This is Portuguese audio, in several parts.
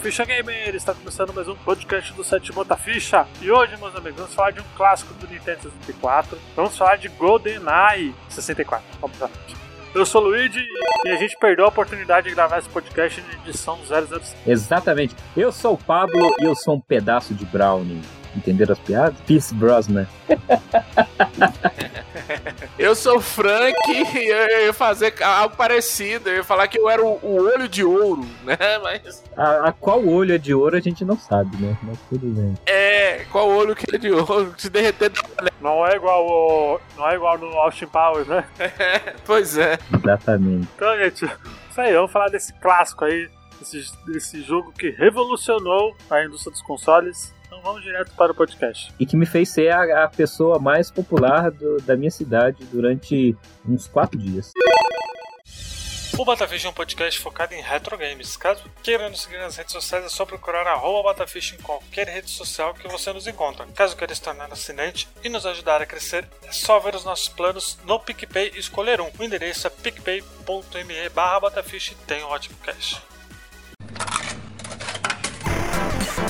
Ficha Gamer! Está começando mais um podcast do site Bota Ficha. E hoje, meus amigos, vamos falar de um clássico do Nintendo 64. Vamos falar de GoldenEye 64, obviamente. Eu sou o Luigi e a gente perdeu a oportunidade de gravar esse podcast na edição 005. Exatamente. Eu sou o Pablo e eu sou um pedaço de brownie. Entenderam as piadas? Peace Brosnan. Eu sou o Frank e eu ia fazer algo parecido. Eu ia falar que eu era o, o olho de ouro, né? Mas. A, a, qual olho é de ouro a gente não sabe, né? Mas tudo bem. É, qual olho que é de ouro? Se derreter. Não é igual o. Não é igual no Austin Powers, né? É, pois é. Exatamente. Então, gente, isso aí, vamos falar desse clássico aí. Desse, desse jogo que revolucionou a indústria dos consoles então vamos direto para o podcast. E que me fez ser a, a pessoa mais popular do, da minha cidade durante uns quatro dias. O Batafish é um podcast focado em retro games. Caso queira nos seguir nas redes sociais, é só procurar arroba Batafish em qualquer rede social que você nos encontra. Caso queira se tornar assinante e nos ajudar a crescer, é só ver os nossos planos no PicPay e escolher um. O endereço é picpay.me barra Batafish e tem um ótimo cash.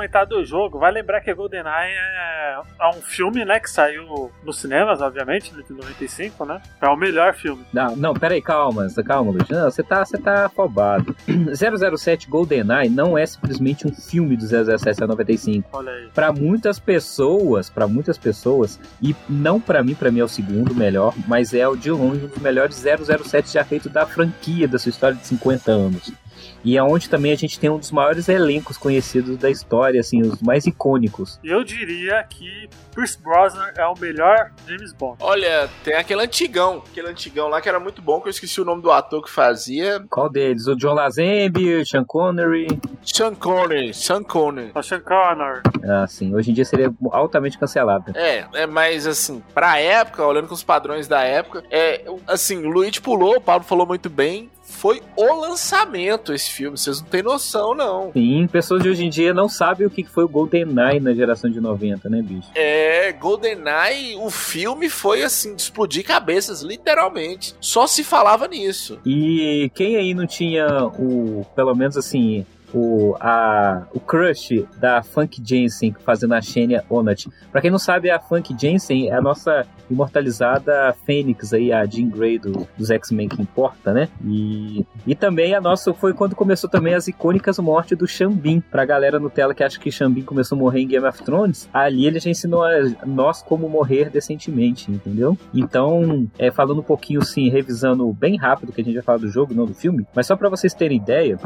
a comentar do jogo, vai lembrar que GoldenEye é, é um filme, né, que saiu nos cinemas, obviamente, de 95, né? É o melhor filme. Não, não, peraí, calma, calma, Luiz. Não, você tá, você tá afobado. 007 GoldenEye não é simplesmente um filme do 007 95. Olha aí. Pra muitas pessoas, para muitas pessoas, e não para mim, para mim é o segundo melhor, mas é o de longe um dos melhores 007 já feito da franquia da sua história de 50 anos e é onde também a gente tem um dos maiores elencos conhecidos da história, assim, os mais icônicos. Eu diria que Pierce Brosnan é o melhor James Bond. Olha, tem aquele antigão, aquele antigão lá que era muito bom, que eu esqueci o nome do ator que fazia. Qual deles? O John Lazenby, o Sean Connery? Sean Connery, Sean Connery. O Sean Connery. Ah, sim. Hoje em dia seria altamente cancelado. É, é, mas assim, pra época, olhando com os padrões da época, é, assim, o Luigi pulou, o Pablo falou muito bem, foi o lançamento esse filme. Vocês não têm noção, não. Sim, pessoas de hoje em dia não sabem o que foi o GoldenEye na geração de 90, né, bicho? É, GoldenEye, o filme foi assim, de explodir cabeças, literalmente. Só se falava nisso. E quem aí não tinha o, pelo menos assim, o, a, o crush da Funk Jensen fazendo a Shania Onat. Pra quem não sabe, a Funk Jensen é a nossa imortalizada Fênix aí, a Jean Grey do, dos X-Men que importa, né? E, e também a nossa foi quando começou também as icônicas mortes do Xambin. Pra galera no tela que acha que Xambin começou a morrer em Game of Thrones, ali ele já ensinou a nós como morrer decentemente, entendeu? Então, é, falando um pouquinho assim, revisando bem rápido que a gente vai falar do jogo, não do filme, mas só para vocês terem ideia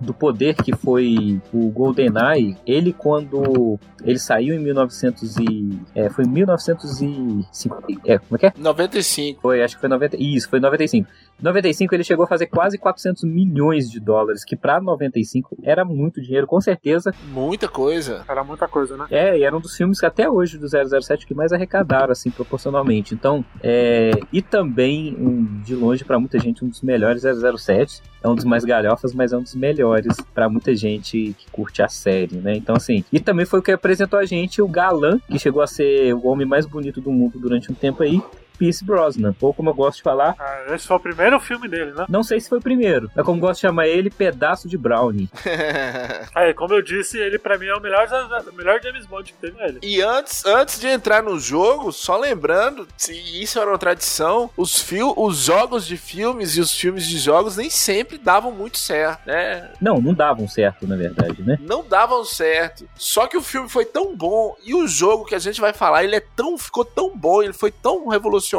do poder que foi o GoldenEye, ele quando ele saiu em 1900 e é, foi em 1905, é, como é que é? 95. Foi, acho que foi 90, isso, foi 95. 95 ele chegou a fazer quase 400 milhões de dólares, que para 95 era muito dinheiro, com certeza. Muita coisa. Era muita coisa, né? É, e era um dos filmes que até hoje do 007 que mais arrecadaram, assim, proporcionalmente. Então, é... e também, um, de longe, para muita gente, um dos melhores 007. É um dos mais galhofas, mas é um dos melhores para muita gente que curte a série, né? Então, assim, e também foi o que apresentou a gente o Galã, que chegou a ser o homem mais bonito do mundo durante um tempo aí, Pierce Brosnan, ou como eu gosto de falar. Ah, esse foi o primeiro filme dele, né? Não sei se foi o primeiro, é como gosto de chamar ele, pedaço de Brownie. é, como eu disse, ele pra mim é o melhor, o melhor James Bond que teve ele. E antes, antes de entrar no jogo, só lembrando, se isso era uma tradição, os, fil os jogos de filmes e os filmes de jogos nem sempre davam muito certo, né? Não, não davam certo, na verdade, né? Não davam certo. Só que o filme foi tão bom e o jogo que a gente vai falar, ele é tão ficou tão bom, ele foi tão revolucionário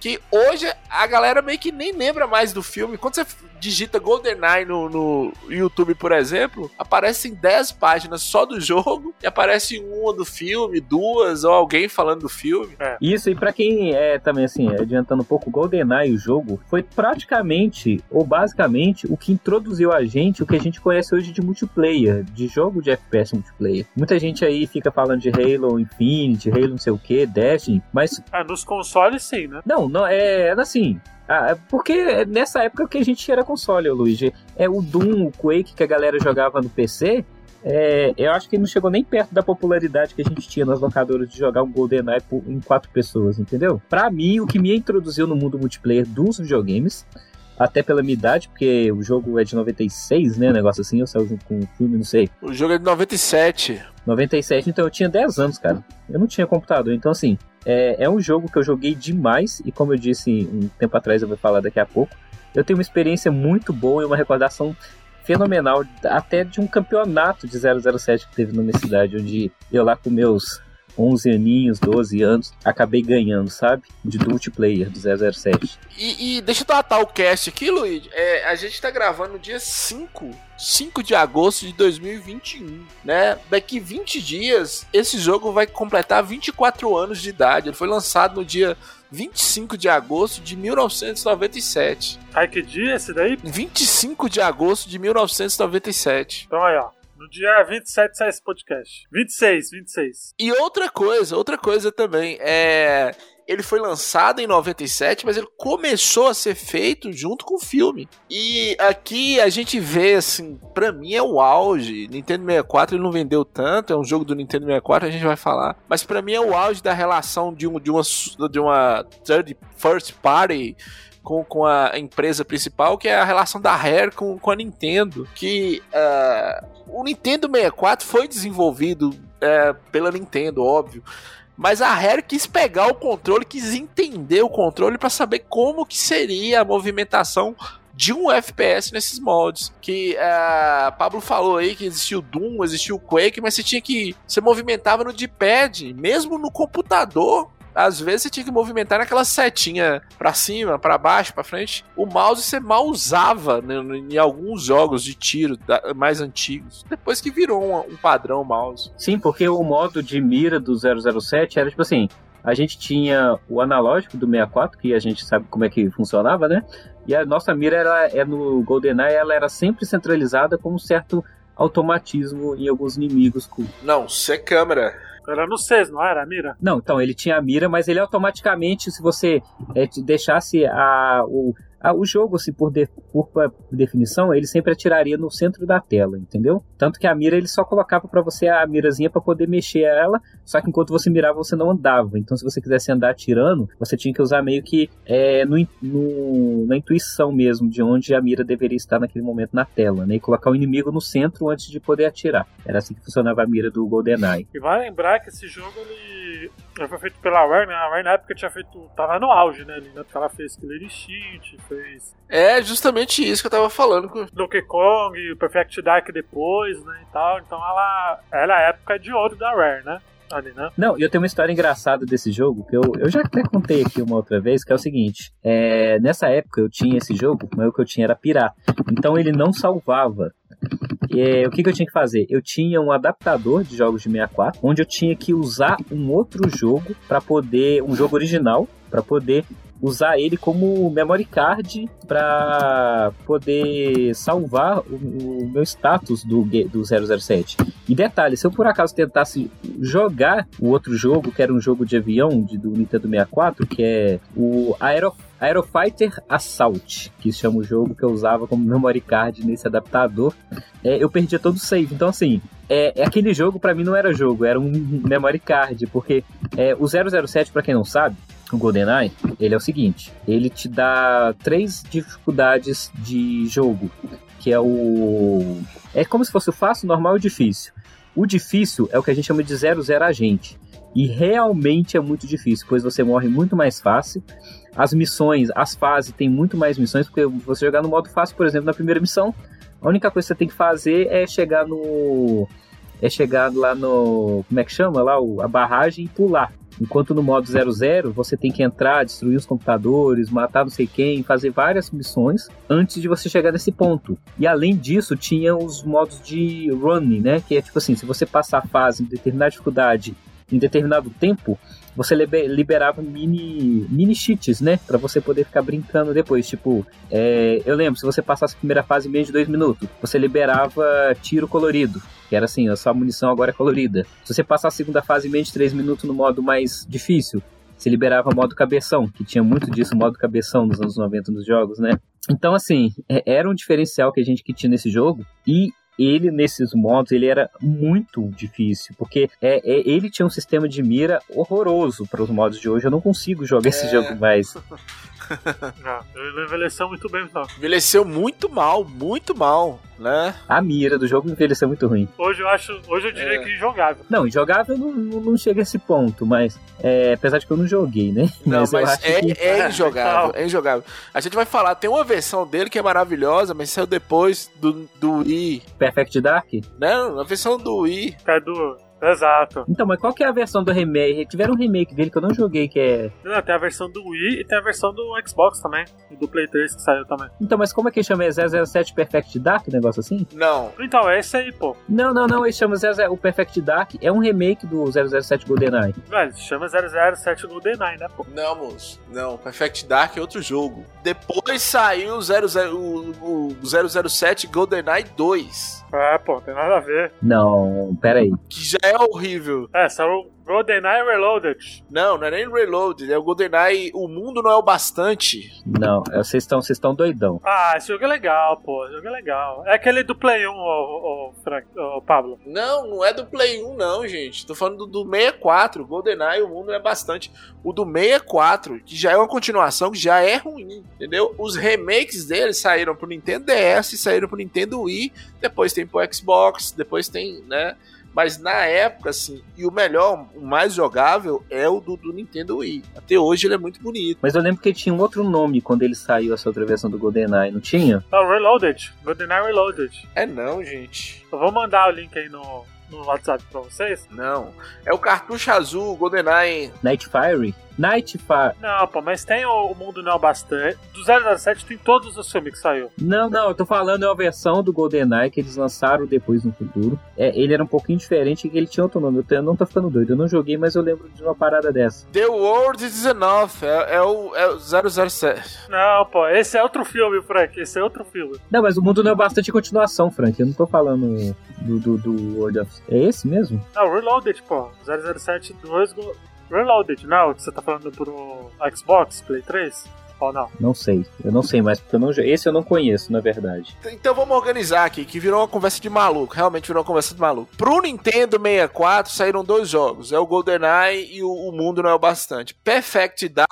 que hoje a galera meio que nem lembra mais do filme. Quando você digita GoldenEye no, no YouTube, por exemplo, aparecem 10 páginas só do jogo e aparece uma do filme, duas, ou alguém falando do filme. É. Isso, e para quem é também assim, adiantando um pouco, GoldenEye, o jogo, foi praticamente, ou basicamente, o que introduziu a gente, o que a gente conhece hoje de multiplayer, de jogo de FPS multiplayer. Muita gente aí fica falando de Halo Infinite, Halo não sei o que, Destiny, mas... É, nos consoles sim, né? Não, não, é assim, ah, porque nessa época que a gente era console, Luigi. É o Doom, o Quake que a galera jogava no PC. É, eu acho que não chegou nem perto da popularidade que a gente tinha nas locadoras de jogar um GoldenEye em quatro pessoas, entendeu? Para mim, o que me introduziu no mundo multiplayer dos videogames, até pela minha idade, porque o jogo é de 96, né? Negócio assim, eu saio junto com o filme, não sei. O jogo é de 97. 97, então eu tinha 10 anos, cara. Eu não tinha computador, então assim, é, é um jogo que eu joguei demais e como eu disse um tempo atrás, eu vou falar daqui a pouco, eu tenho uma experiência muito boa e uma recordação fenomenal, até de um campeonato de 007 que teve na minha cidade, onde eu lá com meus 11 aninhos, 12 anos, acabei ganhando, sabe? De multiplayer do 007. E, e deixa eu datar o cast aqui, Luiz. É, a gente tá gravando no dia 5, 5 de agosto de 2021, né? Daqui 20 dias, esse jogo vai completar 24 anos de idade. Ele foi lançado no dia 25 de agosto de 1997. Ai, que dia esse daí? 25 de agosto de 1997. Então aí, ó. No dia 27 sai esse podcast. 26, 26. E outra coisa, outra coisa também, é ele foi lançado em 97, mas ele começou a ser feito junto com o filme. E aqui a gente vê, assim, pra mim é o auge. Nintendo 64 ele não vendeu tanto, é um jogo do Nintendo 64, a gente vai falar. Mas pra mim é o auge da relação de, um, de, uma, de uma third first party com, com a empresa principal, que é a relação da Rare com, com a Nintendo. Que uh, o Nintendo 64 foi desenvolvido uh, pela Nintendo, óbvio. Mas a Rare quis pegar o controle, quis entender o controle para saber como que seria a movimentação de um FPS nesses moldes. Que uh, Pablo falou aí que existiu o Doom, existiu o Quake, mas você tinha que. Você movimentava no D-pad, mesmo no computador às vezes você tinha que movimentar naquela setinha para cima, para baixo, para frente. O mouse você mal usava né, em alguns jogos de tiro mais antigos. Depois que virou um, um padrão mouse. Sim, porque o modo de mira do 007 era tipo assim: a gente tinha o analógico do 64, que a gente sabe como é que funcionava, né? E a nossa mira era, é no GoldenEye, ela era sempre centralizada com um certo automatismo em alguns inimigos. Não, C câmera. Era no 6, não era a mira? Não, então ele tinha a mira, mas ele automaticamente, se você é, deixasse a, o, ah, o jogo, assim, por, de, por, definição, ele sempre atiraria no centro da tela, entendeu? Tanto que a mira ele só colocava para você a mirazinha para poder mexer ela, só que enquanto você mirava você não andava. Então, se você quisesse andar atirando, você tinha que usar meio que é, no, no, na intuição mesmo de onde a mira deveria estar naquele momento na tela, né? E colocar o inimigo no centro antes de poder atirar. Era assim que funcionava a mira do GoldenEye. E vai lembrar que esse jogo ele, foi feito pela Rare, né? A Rare na época tinha feito. tava no auge, né? Ali, né? Porque ela fez Killer Instinct, fez. É justamente isso que eu tava falando. Com... Donkey Kong, Perfect Dark depois, né? E tal. Então ela, ela é a época de ouro da Rare, né? Ali, né? Não, e eu tenho uma história engraçada desse jogo, que eu, eu já até contei aqui uma outra vez, que é o seguinte: é, nessa época eu tinha esse jogo, mas o que eu tinha era pirata. Então ele não salvava. É, o que, que, eu tinha que fazer? Eu tinha um adaptador de jogos de 64, onde eu tinha que usar um outro jogo para poder, um jogo original, para poder usar ele como memory card para poder salvar o, o, meu status do, do 007. E detalhe, se eu por acaso tentasse jogar o outro jogo, que era um jogo de avião de, do Nintendo 64, que é o Aero Aerofighter Assault, que chama o jogo que eu usava como memory card nesse adaptador, é, eu perdia todo o save. Então, assim, é, é aquele jogo para mim não era jogo, era um memory card, porque é, o 007, para quem não sabe, o GoldenEye, ele é o seguinte, ele te dá três dificuldades de jogo, que é o... É como se fosse o fácil, normal e difícil. O difícil é o que a gente chama de 00 agente. E realmente é muito difícil, pois você morre muito mais fácil. As missões, as fases tem muito mais missões, porque você jogar no modo fácil, por exemplo, na primeira missão, a única coisa que você tem que fazer é chegar no. É chegar lá no. Como é que chama? Lá, a barragem e pular. Enquanto no modo 00 você tem que entrar, destruir os computadores, matar não sei quem, fazer várias missões antes de você chegar nesse ponto. E além disso, tinha os modos de running, né? Que é tipo assim, se você passar a fase em determinada dificuldade em determinado tempo, você liberava mini, mini cheats, né? Pra você poder ficar brincando depois. Tipo, é, eu lembro, se você passasse a primeira fase em menos de dois minutos, você liberava tiro colorido. Que era assim, a sua munição agora é colorida. Se você passar a segunda fase em menos de três minutos no modo mais difícil, você liberava modo cabeção, que tinha muito disso, modo cabeção nos anos 90 nos jogos, né? Então, assim, é, era um diferencial que a gente que tinha nesse jogo. E ele nesses modos ele era muito difícil, porque é, é ele tinha um sistema de mira horroroso para os modos de hoje. Eu não consigo jogar é. esse jogo mais. não, ele envelheceu muito bem, então. Envelheceu muito mal, muito mal, né? A mira do jogo envelheceu muito ruim. Hoje eu acho, hoje eu diria é. que jogável. Não, jogável não, não, chega a esse ponto, mas é, apesar de que eu não joguei, né? Não, mas, mas é, que... é injogável, é injogável. A gente vai falar, tem uma versão dele que é maravilhosa, mas saiu depois do, do Wii. Perfect Dark? Não, a versão do Wii. É do Exato. Então, mas qual que é a versão do remake? Tiveram um remake dele que eu não joguei, que é. Não, tem a versão do Wii e tem a versão do Xbox também. E do Play 3 que saiu também. Então, mas como é que chama? É 007 Perfect Dark, um negócio assim? Não. Então, é esse aí, pô. Não, não, não. Ele chama 00, o Perfect Dark. É um remake do 007 GoldenEye. Velho, chama 007 GoldenEye, né, pô? Não, moço. Não, Perfect Dark é outro jogo. Depois saiu o, 00, o, o 007 GoldenEye 2. É, pô, tem nada a ver. Não, pera aí. Que já é horrível. É, saiu GoldenEye Reloaded. Não, não é nem Reloaded, é o GoldenEye O Mundo Não É o Bastante. Não, é, vocês estão vocês estão doidão. Ah, esse jogo é legal, pô, esse jogo é legal. É aquele do Play 1, ô, ô, Frank, ô, Pablo. Não, não é do Play 1 não, gente. Tô falando do, do 64, GoldenEye O Mundo Não É Bastante. O do 64, que já é uma continuação, que já é ruim, entendeu? Os remakes dele saíram pro Nintendo DS, saíram pro Nintendo Wii, depois tem pro Xbox, depois tem, né... Mas na época, assim, e o melhor, o mais jogável é o do, do, Nintendo Wii. Até hoje ele é muito bonito. Mas eu lembro que tinha um outro nome quando ele saiu essa outra versão do GoldenEye, não tinha? Ah, Reloaded. GoldenEye Reloaded. É não, gente. Eu vou mandar o link aí no, no WhatsApp pra vocês? Não. É o cartucho azul, GoldenEye. Nightfire? Nightfire. Não, pô, mas tem o, Mundo Não Bastante. Do 007 tem todos os filmes que saiu. Não, não, eu tô falando é a versão do GoldenEye que eles lançaram depois no futuro. É, ele era um pouquinho diferente que ele tinha outro nome. Eu, não tô ficando doido, eu não joguei, mas eu lembro de uma parada dessa. The World is Enough, é, é, o, é o 007. Não, pô, esse é outro filme, Frank, esse é outro filme. Não, mas o Mundo Não é Bastante continuação, Frank. Eu não tô falando do, do, do World of... É esse mesmo? Não, Reloaded, pô. 007 2 Reloaded, não? Que você tá falando pro Xbox, Play 3? Não sei. Eu não sei mais, porque eu não, esse eu não conheço, na verdade. Então vamos organizar aqui, que virou uma conversa de maluco. Realmente virou uma conversa de maluco. Pro Nintendo 64 saíram dois jogos. É o GoldenEye e o, o Mundo Não É o Bastante. Perfect Dark.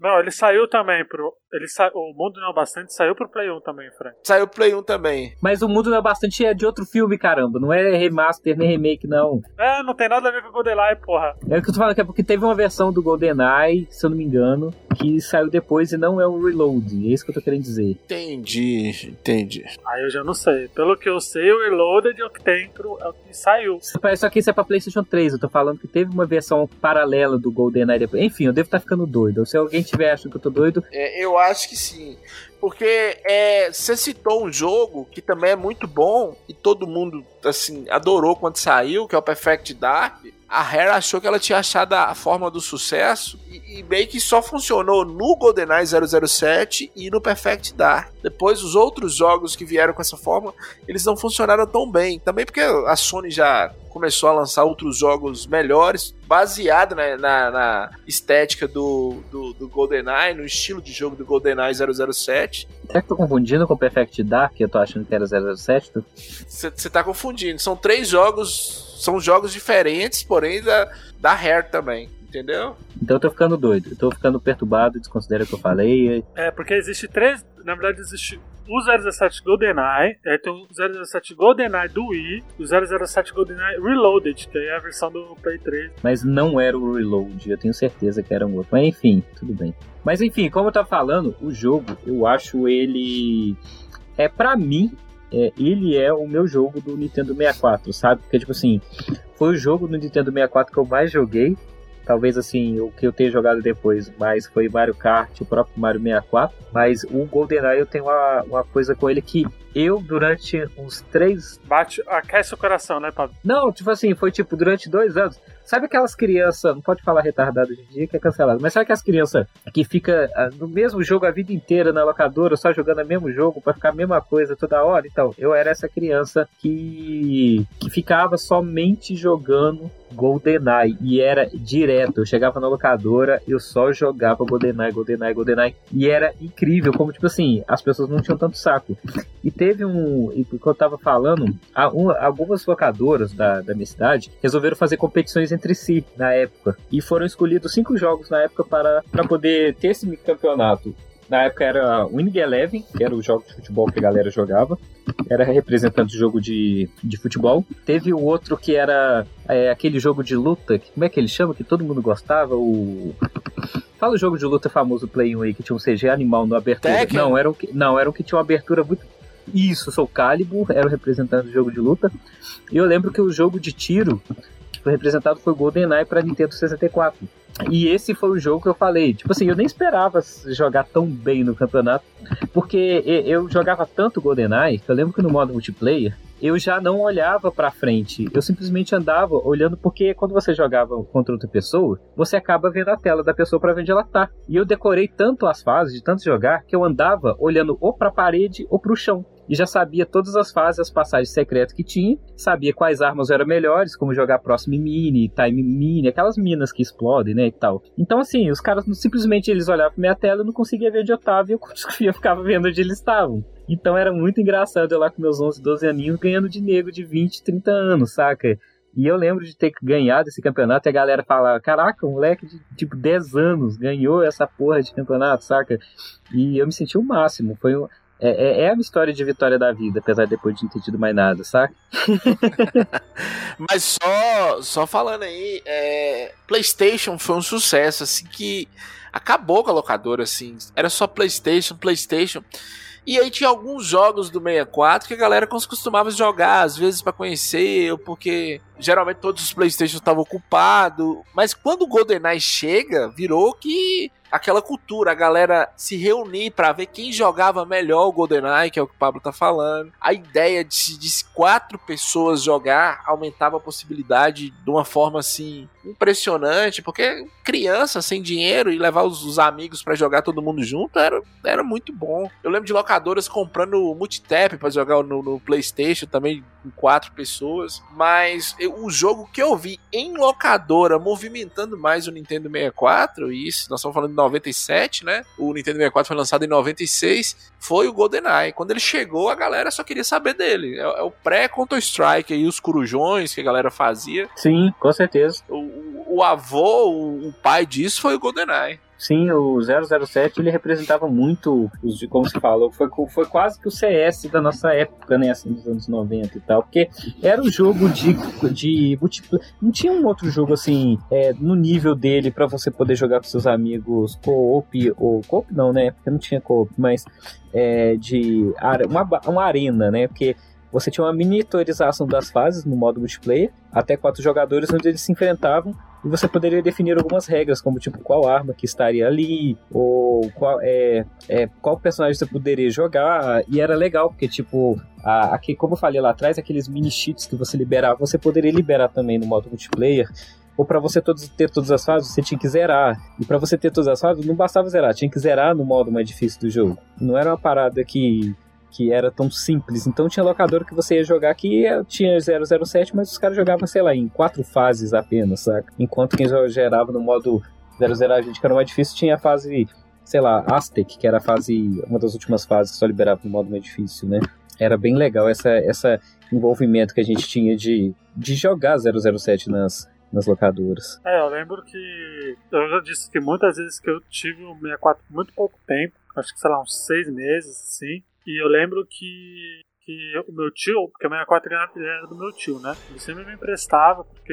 Não, ele saiu também pro ele sa... O Mundo Não é Bastante saiu pro Play 1 também, Frank. Saiu pro Play 1 também. Mas o Mundo Não é Bastante é de outro filme, caramba. Não é remaster nem remake, não. É, não tem nada a ver com o GoldenEye, porra. É o que eu tô falando, que é porque teve uma versão do GoldenEye, se eu não me engano, que saiu depois e não é o Reload. É isso que eu tô querendo dizer. Entendi, entendi. Aí eu já não sei. Pelo que eu sei, o Reloaded é o que tem pro... é o que saiu. Só que isso é pra PlayStation 3. Eu tô falando que teve uma versão paralela do GoldenEye depois. Enfim, eu devo estar tá ficando doido. Se alguém tiver achando que eu tô doido. É, eu acho que sim. Porque é, você citou um jogo que também é muito bom e todo mundo assim adorou quando saiu, que é o Perfect Dark. A Rare achou que ela tinha achado a forma do sucesso e, e meio que só funcionou no GoldenEye 007 e no Perfect Dark. Depois os outros jogos que vieram com essa forma, eles não funcionaram tão bem. Também porque a Sony já começou a lançar outros jogos melhores, baseado na, na, na estética do, do, do, GoldenEye, no estilo de jogo do GoldenEye 007. Será que tô confundindo com o Perfect Dark? Eu tô achando que era 007? Você tá confundindo. São três jogos, são jogos diferentes, porém da, da Rare também entendeu? Então eu tô ficando doido, eu tô ficando perturbado, desconsidera o que eu falei. É, porque existe três. Na verdade, existe o 017 GoldenEye, aí tem o 017 GoldenEye do Wii o 007 GoldenEye Reloaded, que é a versão do Play 3. Mas não era o Reload, eu tenho certeza que era um outro. Mas enfim, tudo bem. Mas enfim, como eu tava falando, o jogo, eu acho ele. É para mim, é, ele é o meu jogo do Nintendo 64, sabe? Porque, tipo assim, foi o jogo do Nintendo 64 que eu mais joguei talvez assim, o que eu tenha jogado depois, mas foi Mario Kart, o próprio Mario 64. Mas o GoldenEye eu tenho uma, uma coisa com ele que eu, durante uns três. Bate, aquece o coração, né, Pablo? Não, tipo assim, foi tipo durante dois anos. Sabe aquelas crianças, não pode falar retardado hoje em dia que é cancelado, mas sabe aquelas crianças que fica ah, no mesmo jogo a vida inteira na locadora, só jogando o mesmo jogo para ficar a mesma coisa toda hora? Então, eu era essa criança que, que ficava somente jogando GoldenEye e era direto. Eu chegava na locadora, eu só jogava GoldenEye, GoldenEye, GoldenEye e era incrível, como tipo assim, as pessoas não tinham tanto saco. E teve um, e que eu tava falando, algumas locadoras da, da minha cidade resolveram fazer competições entre si na época e foram escolhidos cinco jogos na época para, para poder ter esse campeonato. Na época era Winning Eleven, que era o jogo de futebol que a galera jogava. Era representante do jogo de, de futebol. Teve o outro que era é, aquele jogo de luta, como é que ele chama? Que todo mundo gostava, o... Fala o jogo de luta famoso Play 1 aí, que tinha um CG animal no abertura. Tekken? Não, era o que, não, era o que tinha uma abertura muito... Isso, sou Calibur, era o representante do jogo de luta. E eu lembro que o jogo de tiro que foi representado foi GoldenEye para Nintendo 64. E esse foi o jogo que eu falei. Tipo assim, eu nem esperava jogar tão bem no campeonato, porque eu jogava tanto GoldenEye, que eu lembro que no modo multiplayer, eu já não olhava para frente. Eu simplesmente andava olhando porque quando você jogava contra outra pessoa, você acaba vendo a tela da pessoa para ver onde ela tá. E eu decorei tanto as fases de tanto jogar que eu andava olhando ou para a parede ou para o chão e já sabia todas as fases, as passagens secretas que tinha, sabia quais armas eram melhores, como jogar próximo mini, time mini, aquelas minas que explodem, né, e tal. Então, assim, os caras simplesmente eles olhavam pra minha tela e não conseguia ver onde eu tava e eu ficava vendo onde eles estavam. Então era muito engraçado eu lá com meus 11, 12 aninhos ganhando de nego de 20, 30 anos, saca? E eu lembro de ter ganhado esse campeonato e a galera falava: Caraca, um moleque de tipo 10 anos ganhou essa porra de campeonato, saca? E eu me senti o máximo. Foi um, é, é, é, a história de vitória da vida, apesar de depois de não ter tido mais nada, saca? Mas só, só falando aí, é, PlayStation foi um sucesso, assim, que acabou com a locadora, assim. Era só PlayStation, PlayStation. E aí tinha alguns jogos do 64 que a galera costumava jogar, às vezes para conhecer, ou porque geralmente todos os PlayStation estavam ocupados. Mas quando o GoldenEye chega, virou que aquela cultura, a galera se reunir para ver quem jogava melhor o GoldenEye, que é o que o Pablo tá falando. A ideia de, de quatro pessoas jogar aumentava a possibilidade de uma forma assim impressionante, porque criança sem dinheiro e levar os, os amigos para jogar todo mundo junto era, era muito bom. Eu lembro de locadoras comprando multitap para jogar no, no, PlayStation também com quatro pessoas, mas eu, o jogo que eu vi em locadora movimentando mais o Nintendo 64, e isso nós estamos falando de 97, né? O Nintendo 64 foi lançado em 96, foi o GoldenEye. Quando ele chegou, a galera só queria saber dele. É, é o pré-Counter-Strike aí, os corujões que a galera fazia. Sim, com certeza. O, o avô, o, pai disso foi o GoldenEye. Sim, o 007 ele representava muito, os, como se falou, foi, foi quase que o CS da nossa época, né, assim, dos anos 90 e tal, porque era um jogo de, de multiplayer, não tinha um outro jogo assim, é, no nível dele para você poder jogar com seus amigos co-op, ou co-op não, né, porque não tinha co-op, mas é, de uma, uma arena, né, porque você tinha uma miniaturização das fases no modo multiplayer, até quatro jogadores onde eles se enfrentavam e você poderia definir algumas regras, como tipo qual arma que estaria ali, ou qual, é, é, qual personagem você poderia jogar. E era legal, porque tipo, a, aqui, como eu falei lá atrás, aqueles mini cheats que você liberava, você poderia liberar também no modo multiplayer. Ou para você todos, ter todas as fases, você tinha que zerar. E para você ter todas as fases, não bastava zerar, tinha que zerar no modo mais difícil do jogo. Não era uma parada que que era tão simples. Então tinha locador que você ia jogar que tinha 007, mas os caras jogavam, sei lá, em quatro fases apenas, saca? Enquanto quem gerava no modo 00 que era mais difícil, tinha a fase, sei lá, Aztec, que era a fase, uma das últimas fases que só liberava no modo mais difícil, né? Era bem legal essa, essa envolvimento que a gente tinha de, de jogar 007 nas, nas locadoras. É, eu lembro que eu já disse que muitas vezes que eu tive o 64 por muito pouco tempo, acho que sei lá, uns seis meses, assim, e eu lembro que, que o meu tio, porque a 64 era do meu tio, né? Ele sempre me emprestava, porque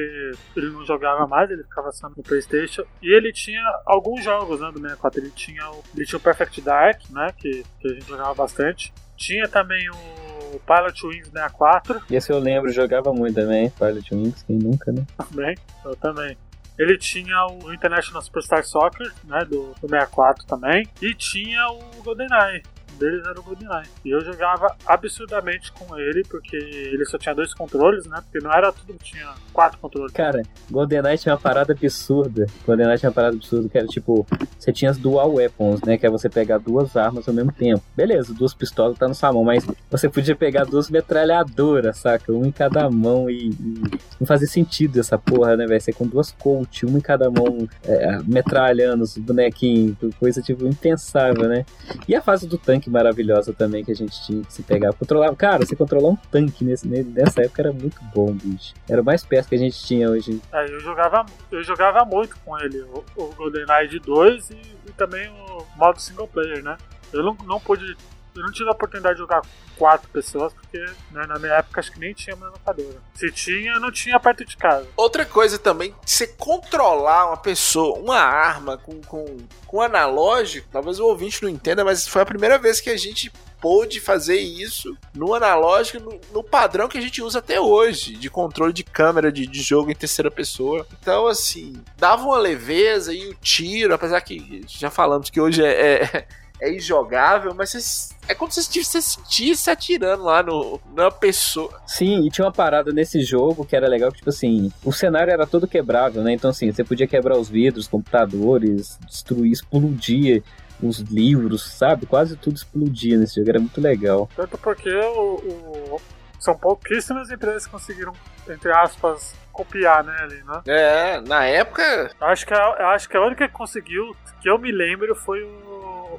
ele não jogava mais, ele ficava só no Playstation. E ele tinha alguns jogos, né, do 64. Ele tinha o, ele tinha o Perfect Dark, né, que, que a gente jogava bastante. Tinha também o Pilot Wings 64. Esse eu lembro, jogava muito também, Pilot Wings, quem nunca, né? Também, eu também. ele tinha o International Superstar Soccer, né, do, do 64 também, e tinha o GoldenEye deles era o GoldenEye. E eu jogava absurdamente com ele, porque ele só tinha dois controles, né? Porque não era tudo tinha quatro controles. Cara, GoldenEye tinha uma parada absurda. GoldenEye tinha uma parada absurda que era tipo, você tinha as dual weapons, né? Que é você pegar duas armas ao mesmo tempo. Beleza, duas pistolas tá na sua mão, mas você podia pegar duas metralhadoras, saca? Uma em cada mão e, e não fazia sentido essa porra, né, velho? Você com duas Colt, uma em cada mão, é, metralhando os bonequinhos, coisa tipo impensável, né? E a fase do tanque maravilhosa também que a gente tinha que se pegar. Controlar, cara, você controlar um tanque nesse, nessa época era muito bom, bicho. Era o mais perto que a gente tinha hoje. É, eu jogava, eu jogava muito com ele, o, o GoldenEye de 2 e, e, também o modo single player, né? Eu não, não pude. Eu não tive a oportunidade de jogar quatro pessoas, porque né, na minha época acho que nem tinha uma locadora. Se tinha, não tinha perto de casa. Outra coisa também, você controlar uma pessoa, uma arma com, com, com analógico, talvez o ouvinte não entenda, mas foi a primeira vez que a gente pôde fazer isso no analógico, no, no, padrão que a gente usa até hoje, de controle de câmera de, de, jogo em terceira pessoa. Então, assim, dava uma leveza e o tiro, apesar que já falamos que hoje é, é, é injogável, mas você, é como se você sentisse atirando lá no, na pessoa. Sim, e tinha uma parada nesse jogo que era legal, que, tipo assim, o cenário era todo quebrável, né? Então, assim, você podia quebrar os vidros, computadores, destruir, explodir os livros, sabe? Quase tudo explodia nesse jogo, era muito legal. Tanto porque o, o... são pouquíssimas empresas que conseguiram, entre aspas, copiar, né, ali, né? É, na época. Acho que, a, acho que a única que conseguiu, que eu me lembro, foi o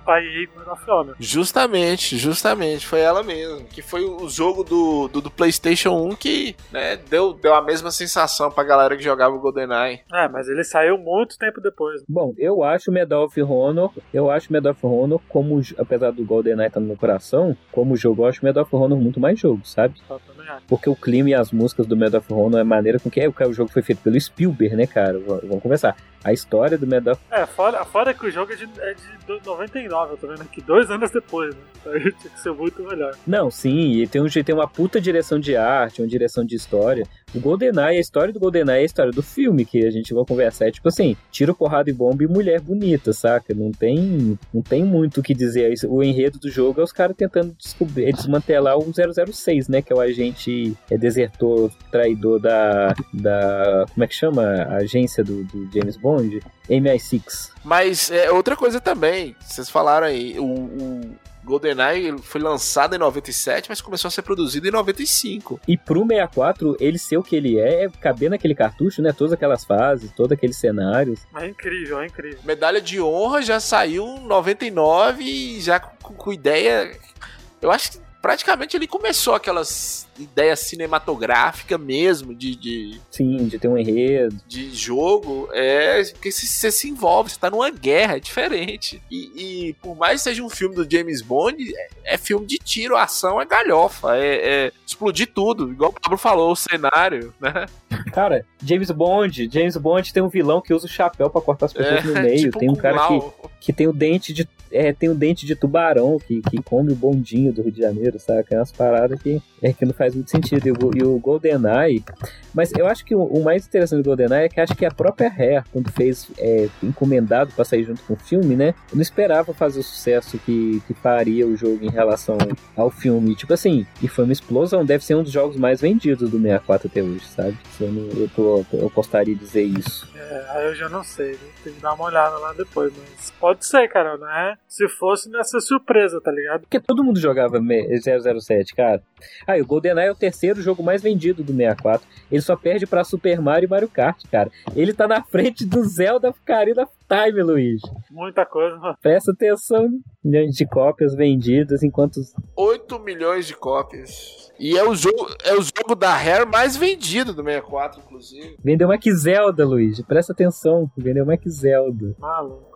EA God of Honor. Justamente, justamente, foi ela mesmo. Que foi o jogo do, do, do, PlayStation 1 que né, deu, deu a mesma sensação pra galera que jogava o GoldenEye. É, mas ele saiu muito tempo depois. Bom, eu acho Medal of Honor, eu acho Medal of Honor, como, apesar do GoldenEye estar tá no meu coração, como jogo, eu acho Medal of Honor muito mais jogo, sabe? Eu também acho. Porque o clima e as músicas do Medal of Honor é maneira com que é, o jogo foi feito pelo Spielberg, né, cara? Vamos conversar. A história do Medal of É, fora, fora que o jogo é de, é de 99, eu tô vendo aqui, dois anos depois, né? Então tinha que ser muito melhor. Não, sim, e tem, um, tem uma puta direção de arte, uma direção de história. O GoldenEye, a história do GoldenEye é a história do filme que a gente vai conversar. É tipo assim, tiro, porrada e bomba e mulher bonita, saca? Não tem, não tem muito o que dizer. O enredo do jogo é os caras tentando descobrir, é desmantelar o 006, né? Que é o agente é desertor, traidor da, da como é que chama? A agência do, do James Bond, MI6. Mas é outra coisa também, vocês falaram aí, o, o GoldenEye foi lançado em 97, mas começou a ser produzido em 95. E pro 64, ele ser o que ele é, é caber naquele cartucho, né? Todas aquelas fases, todos aqueles cenários. É incrível, é incrível. Medalha de honra já saiu em 99 e já com, com ideia. Eu acho que praticamente ele começou aquelas ideia cinematográfica mesmo, de, de. Sim, de ter um enredo. De jogo, é. Porque você se envolve, você tá numa guerra, é diferente. E, e, por mais que seja um filme do James Bond, é, é filme de tiro, ação, é galhofa. É, é, explodir tudo, igual o Pablo falou, o cenário, né? Cara, James Bond, James Bond tem um vilão que usa o chapéu para cortar as pessoas é, no meio. Tipo tem um cara que, que tem o dente de. É, tem o dente de tubarão que, que come o bondinho do Rio de Janeiro, sabe? É umas paradas que, é, que não faz muito sentido. E o, e o GoldenEye. Mas eu acho que o, o, mais interessante do GoldenEye é que acho que a própria Rare, quando fez é, encomendado para sair junto com o filme, né? não esperava fazer o sucesso que, que faria o jogo em relação ao filme. Tipo assim, e foi uma explosão. Deve ser um dos jogos mais vendidos do 64 até hoje, sabe? Eu, não, eu, tô, eu postaria dizer isso. É, aí eu já não sei, né? tem que dar uma olhada lá depois, mas pode ser, cara, né? Se fosse nessa surpresa, tá ligado? Porque todo mundo jogava 007, cara. Ah, e o GoldenEye é o terceiro jogo mais vendido do 64. Ele só perde para Super Mario e Mario Kart, cara. Ele tá na frente do Zelda Ocarina of Time, Luiz. Muita coisa, mano. Presta atenção. Milhões de cópias vendidas, enquanto... 8 milhões de cópias. E é o jogo, é o jogo da Rare mais vendido do 64, inclusive. Vendeu mais que Zelda, Luiz. Presta atenção. Vendeu mais que Zelda. Maluco.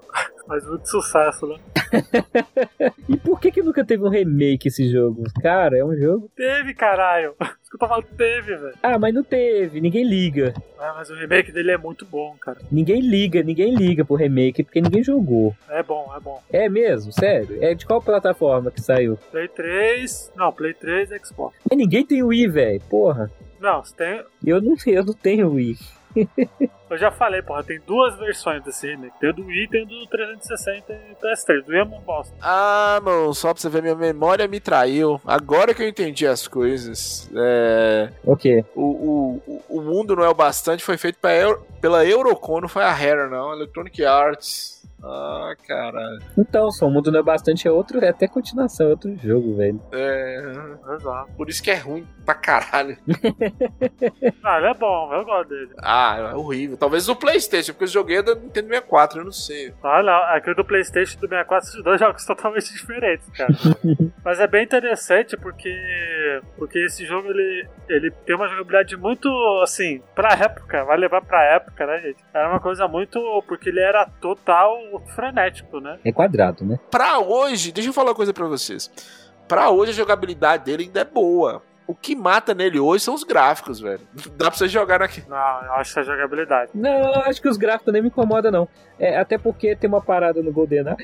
Faz muito sucesso, né? e por que que nunca teve um remake esse jogo? Cara, é um jogo. Teve, caralho. Isso que eu tô falando, teve, velho. Ah, mas não teve, ninguém liga. Ah, mas o remake dele é muito bom, cara. Ninguém liga, ninguém liga pro remake porque ninguém jogou. É bom, é bom. É mesmo, sério? É de qual plataforma que saiu? Play 3. Não, Play 3 Xbox. Mas ninguém tem Wii, velho. Porra. Não, você tem. Eu não, eu não tenho Wii. Eu já falei, porra, tem duas versões desse remake. Tem o do Wii e tem o do 360 e PS3. Do Wii é uma bosta. Ah, mano, só pra você ver, minha memória me traiu. Agora que eu entendi as coisas. É. O quê? O, o, o mundo não é o bastante, foi feito pela, Euro, pela Eurocon, não foi a Rare, não. Electronic Arts. Ah, caralho. Então, só o mundo não é bastante, é outro, é até continuação, é outro jogo, velho. É. Exato. Por isso que é ruim pra caralho. Ah, ele é bom, eu gosto dele. Ah, é horrível. Talvez o PlayStation, porque eu joguei da Nintendo 64, eu não sei. Ah, não. Aquele do PlayStation e do 64 são dois jogos totalmente diferentes, cara. Mas é bem interessante porque porque esse jogo ele, ele tem uma jogabilidade muito assim, pra época, vai levar pra época, né, gente? Era uma coisa muito. Porque ele era total frenético, né? É quadrado, né? Pra hoje, deixa eu falar uma coisa pra vocês. Pra hoje a jogabilidade dele ainda é boa. O que mata nele hoje são os gráficos, velho. Dá pra você jogar aqui. Não, eu acho que é a jogabilidade. Não, eu acho que os gráficos nem me incomodam, não. É, até porque tem uma parada no GoldenEye.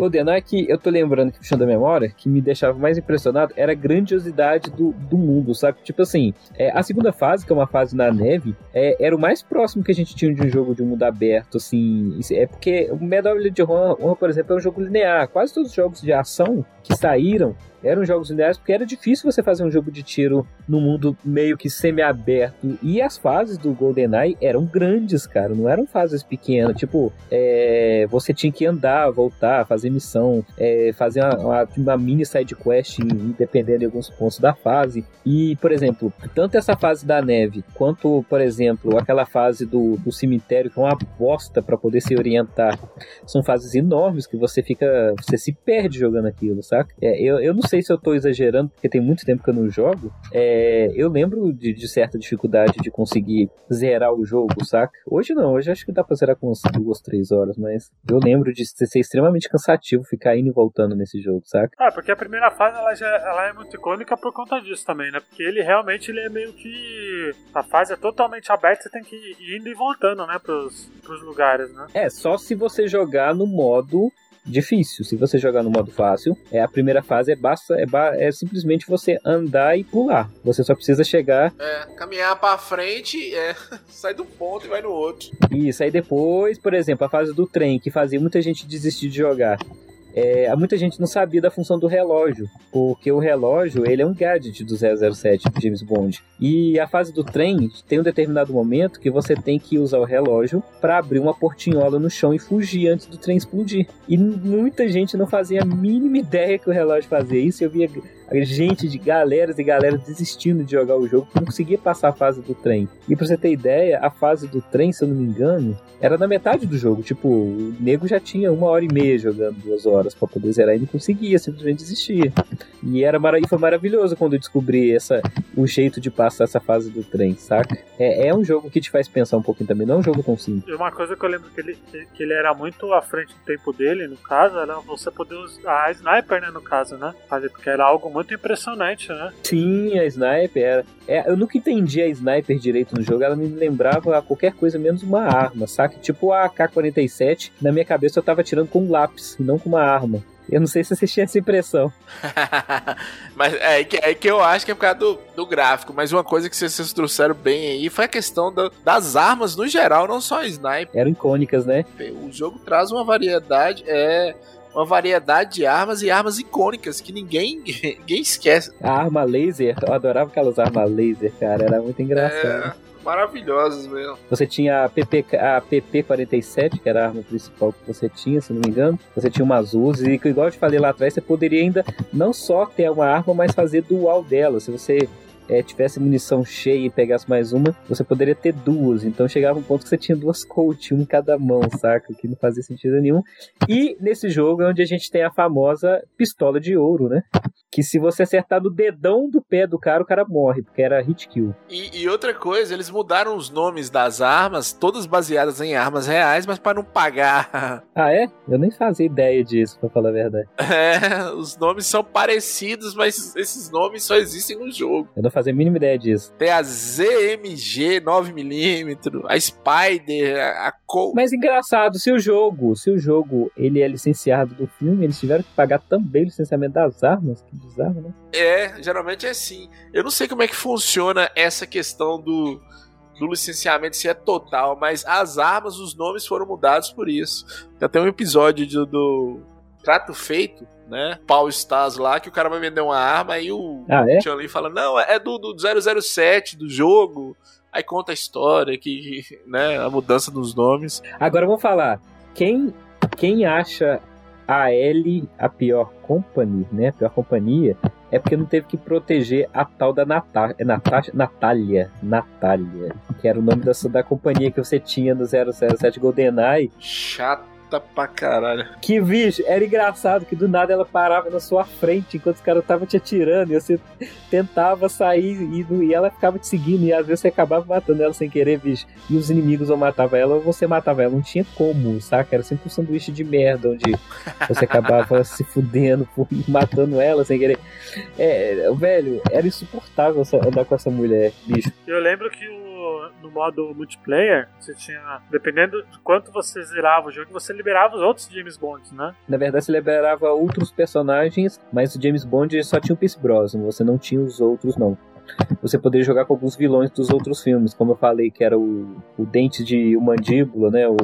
GoldenEye que eu tô lembrando, que puxando da memória, que me deixava mais impressionado era a grandiosidade do, do mundo, sabe? Tipo assim, é, a segunda fase, que é uma fase na neve, é, era o mais próximo que a gente tinha de um jogo de mundo aberto, assim. É porque o Medal Honor, Honor, por exemplo, é um jogo linear. Quase todos os jogos de ação que saíram eram jogos lineares porque era difícil você fazer um jogo de tiro no mundo meio que semi-aberto. E as fases do GoldenEye eram grandes, cara, não eram fases pequenas. Tipo, é, você tinha que andar, voltar, fazer missão, é, fazer uma, uma, uma mini side quest dependendo de alguns pontos da fase. E, por exemplo, tanto essa fase da neve quanto, por exemplo, aquela fase do, do cemitério que é uma bosta para poder se orientar, são fases enormes que você fica, você se perde jogando aquilo, saca? É, eu, eu não sei se eu tô exagerando, porque tem muito tempo que eu não jogo. É, eu lembro de, de, certa dificuldade de conseguir zerar o jogo, saca? Hoje não, hoje acho que dá pra zerar com umas duas, três horas, mas eu lembro de ser extremamente cansativo ficar indo e voltando nesse jogo, saca? Ah, porque a primeira fase ela, já, ela é muito icônica por conta disso também, né? Porque ele realmente ele é meio que. A fase é totalmente aberta, você tem que ir indo e voltando, né, pros, pros lugares, né? É, só se você jogar no modo difícil. Se você jogar no modo fácil, é a primeira fase é basta é, ba é simplesmente você andar e pular. Você só precisa chegar. É, caminhar para frente, é, sai um ponto e vai no outro. Isso aí depois, por exemplo, a fase do trem que fazia muita gente desistir de jogar. É, muita gente não sabia da função do relógio, porque o relógio ele é um gadget do 007 de James Bond. E a fase do trem tem um determinado momento que você tem que usar o relógio para abrir uma portinhola no chão e fugir antes do trem explodir. E muita gente não fazia a mínima ideia que o relógio fazia isso. Eu via gente de galeras e galeras desistindo de jogar o jogo, não conseguia passar a fase do trem. E pra você ter ideia, a fase do trem, se eu não me engano, era na metade do jogo. Tipo, o nego já tinha uma hora e meia jogando duas horas para poder zerar e não conseguia, simplesmente desistia. E era mara... e foi maravilhoso quando eu descobri essa, o jeito de passar essa fase do trem, saca? É, é um jogo que te faz pensar um pouquinho também, não é um jogo tão simples. Uma coisa que eu lembro que ele, que ele era muito à frente do tempo dele, no caso, era você poder usar a sniper, né, no caso, né? Porque era algo muito muito impressionante, né? Sim, a sniper era. É, eu nunca entendi a sniper direito no jogo, ela me lembrava qualquer coisa menos uma arma, saca? Tipo a AK-47, na minha cabeça eu tava tirando com um lápis, não com uma arma. Eu não sei se você tinha essa impressão. mas é, é, que, é que eu acho que é por causa do, do gráfico. Mas uma coisa que vocês trouxeram bem aí foi a questão do, das armas no geral, não só a sniper. Eram icônicas, né? O jogo traz uma variedade. É uma variedade de armas e armas icônicas que ninguém, ninguém esquece. A arma laser, eu adorava aquelas armas laser, cara, era muito engraçado. É, maravilhosas mesmo. Você tinha a, PP, a PP-47, que era a arma principal que você tinha, se não me engano. Você tinha umas azul e igual eu te falei lá atrás, você poderia ainda não só ter uma arma, mas fazer dual dela. Se você é, tivesse munição cheia e pegasse mais uma, você poderia ter duas. Então chegava um ponto que você tinha duas Colt, um em cada mão, saca? Que não fazia sentido nenhum. E nesse jogo é onde a gente tem a famosa pistola de ouro, né? Que se você acertar do dedão do pé do cara, o cara morre, porque era hit kill. E, e outra coisa, eles mudaram os nomes das armas, todas baseadas em armas reais, mas para não pagar. Ah, é? Eu nem fazia ideia disso, pra falar a verdade. É, os nomes são parecidos, mas esses nomes só existem no jogo. Eu não fazia a mínima ideia disso. Tem a ZMG 9mm, a Spider, a Col. Mas engraçado, se o jogo, se o jogo ele é licenciado do filme, eles tiveram que pagar também o licenciamento das armas, que bizarro, né? É, geralmente é assim. Eu não sei como é que funciona essa questão do do licenciamento se é total, mas as armas, os nomes foram mudados por isso. Tem até um episódio do, do Trato Feito, né? Paul Stars lá, que o cara vai vender uma arma e o ah, é? Chun-Li fala, não, é do, do 007, do jogo. Aí conta a história, que, né, a mudança dos nomes. Agora vamos falar, quem, quem acha a L a pior company, né, a pior companhia, é porque não teve que proteger a tal da Natá é Natasha, Natália, Natália, que era o nome da, da companhia que você tinha no 007 GoldenEye. Chato chata pra caralho. Que bicho, era engraçado que do nada ela parava na sua frente enquanto os caras estavam te atirando e você tentava sair e, e, ela ficava te seguindo e às vezes você acabava matando ela sem querer, bicho. E os inimigos ou matavam ela ou você matava ela. Não tinha como, saca? Era sempre um sanduíche de merda onde você acabava se fudendo, matando ela sem querer. É, velho, era insuportável andar com essa mulher, bicho. Eu lembro que o no modo multiplayer, você tinha. Dependendo de quanto você zerava o jogo, você liberava os outros James Bonds, né? Na verdade, você liberava outros personagens, mas o James Bond só tinha o Pierce Brosnan, você não tinha os outros, não você poderia jogar com alguns vilões dos outros filmes, como eu falei, que era o, o Dente de o Mandíbula, né? O,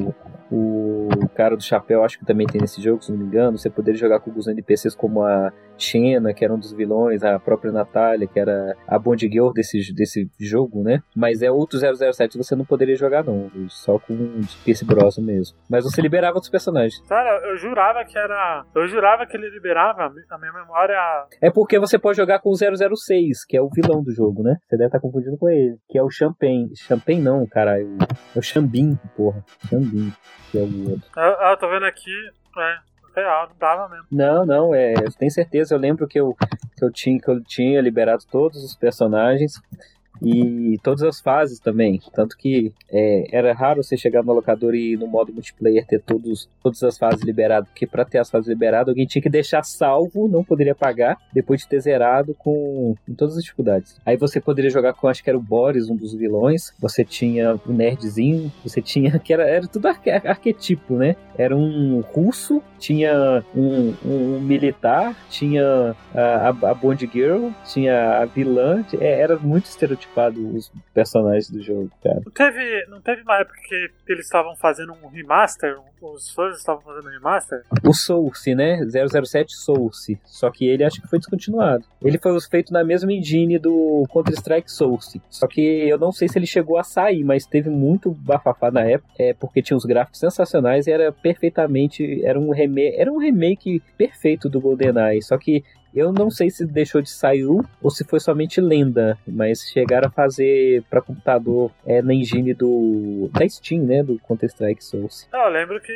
o cara do chapéu, acho que também tem nesse jogo, se não me engano. Você poderia jogar com alguns NPCs como a Xena, que era um dos vilões, a própria Natália, que era a Bond Girl desse, desse jogo, né? Mas é outro 007 você não poderia jogar, não. Só com o Pierce Brosnan mesmo. Mas você liberava outros personagens. Cara, eu jurava que era. Eu jurava que ele liberava a minha memória. É porque você pode jogar com o 006, que é o vilão do jogo, né? Você deve estar confundindo com ele. Que é o Champagne. Champagne não, cara. É o Xambin, porra. Xambin, que é o outro. Ah, eu tô vendo aqui. É, real, não dava mesmo. Não, não, é, eu tenho certeza, eu lembro que eu, que eu, tinha, que eu tinha liberado todos os personagens e todas as fases também. Tanto que é, era raro você chegar no locador e no modo multiplayer ter todos, todas as fases liberadas, porque para ter as fases liberadas alguém tinha que deixar salvo, não poderia pagar, depois de ter zerado com, com todas as dificuldades. Aí você poderia jogar com, acho que era o Boris, um dos vilões, você tinha o nerdzinho, você tinha, que era, era tudo arque, arquetipo, né? Era um russo, tinha um, um, um militar, tinha a, a, Bond Girl, tinha a vilã, é, era muito estereotipado estereotipado os personagens do jogo, cara. Não teve, não teve uma época que eles estavam fazendo um remaster? Os fãs estavam fazendo um remaster? O Source, né? 007 Source. Só que ele acho que foi descontinuado. Ele foi feito na mesma engine do Counter-Strike Source. Só que eu não sei se ele chegou a sair, mas teve muito bafafá na época, é porque tinha os gráficos sensacionais e era perfeitamente. Era um remake, era um remake perfeito do GoldenEye. Só que eu não sei se deixou de sair ou se foi somente lenda, mas chegaram a fazer para computador é, na engine do da Steam, né, do Counter Strike Source. Ah, eu lembro que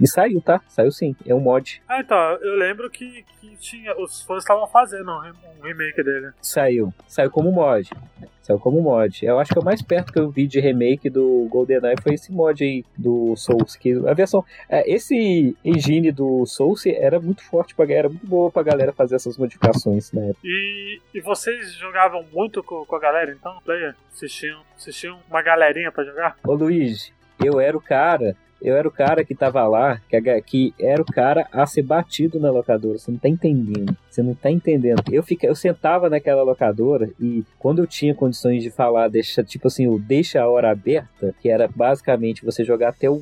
e saiu, tá? Saiu sim. É um mod. Ah, então. Eu lembro que, que tinha. Os fãs estavam fazendo um remake dele. Saiu. Saiu como mod. Saiu como mod. Eu acho que o mais perto que eu vi de remake do GoldenEye foi esse mod aí do Souls. Que a versão. É, esse engine do Souls era muito forte pra galera, muito boa pra galera fazer essas modificações na época. E, e vocês jogavam muito com, com a galera então, player? Vocês tinham, vocês tinham uma galerinha pra jogar? Ô Luiz, eu era o cara eu era o cara que tava lá, que, que era o cara a ser batido na locadora. Você não tá entendendo. Você não tá entendendo. Eu, fica, eu sentava naquela locadora e quando eu tinha condições de falar, deixa, tipo assim, o deixa a hora aberta, que era basicamente você jogar até o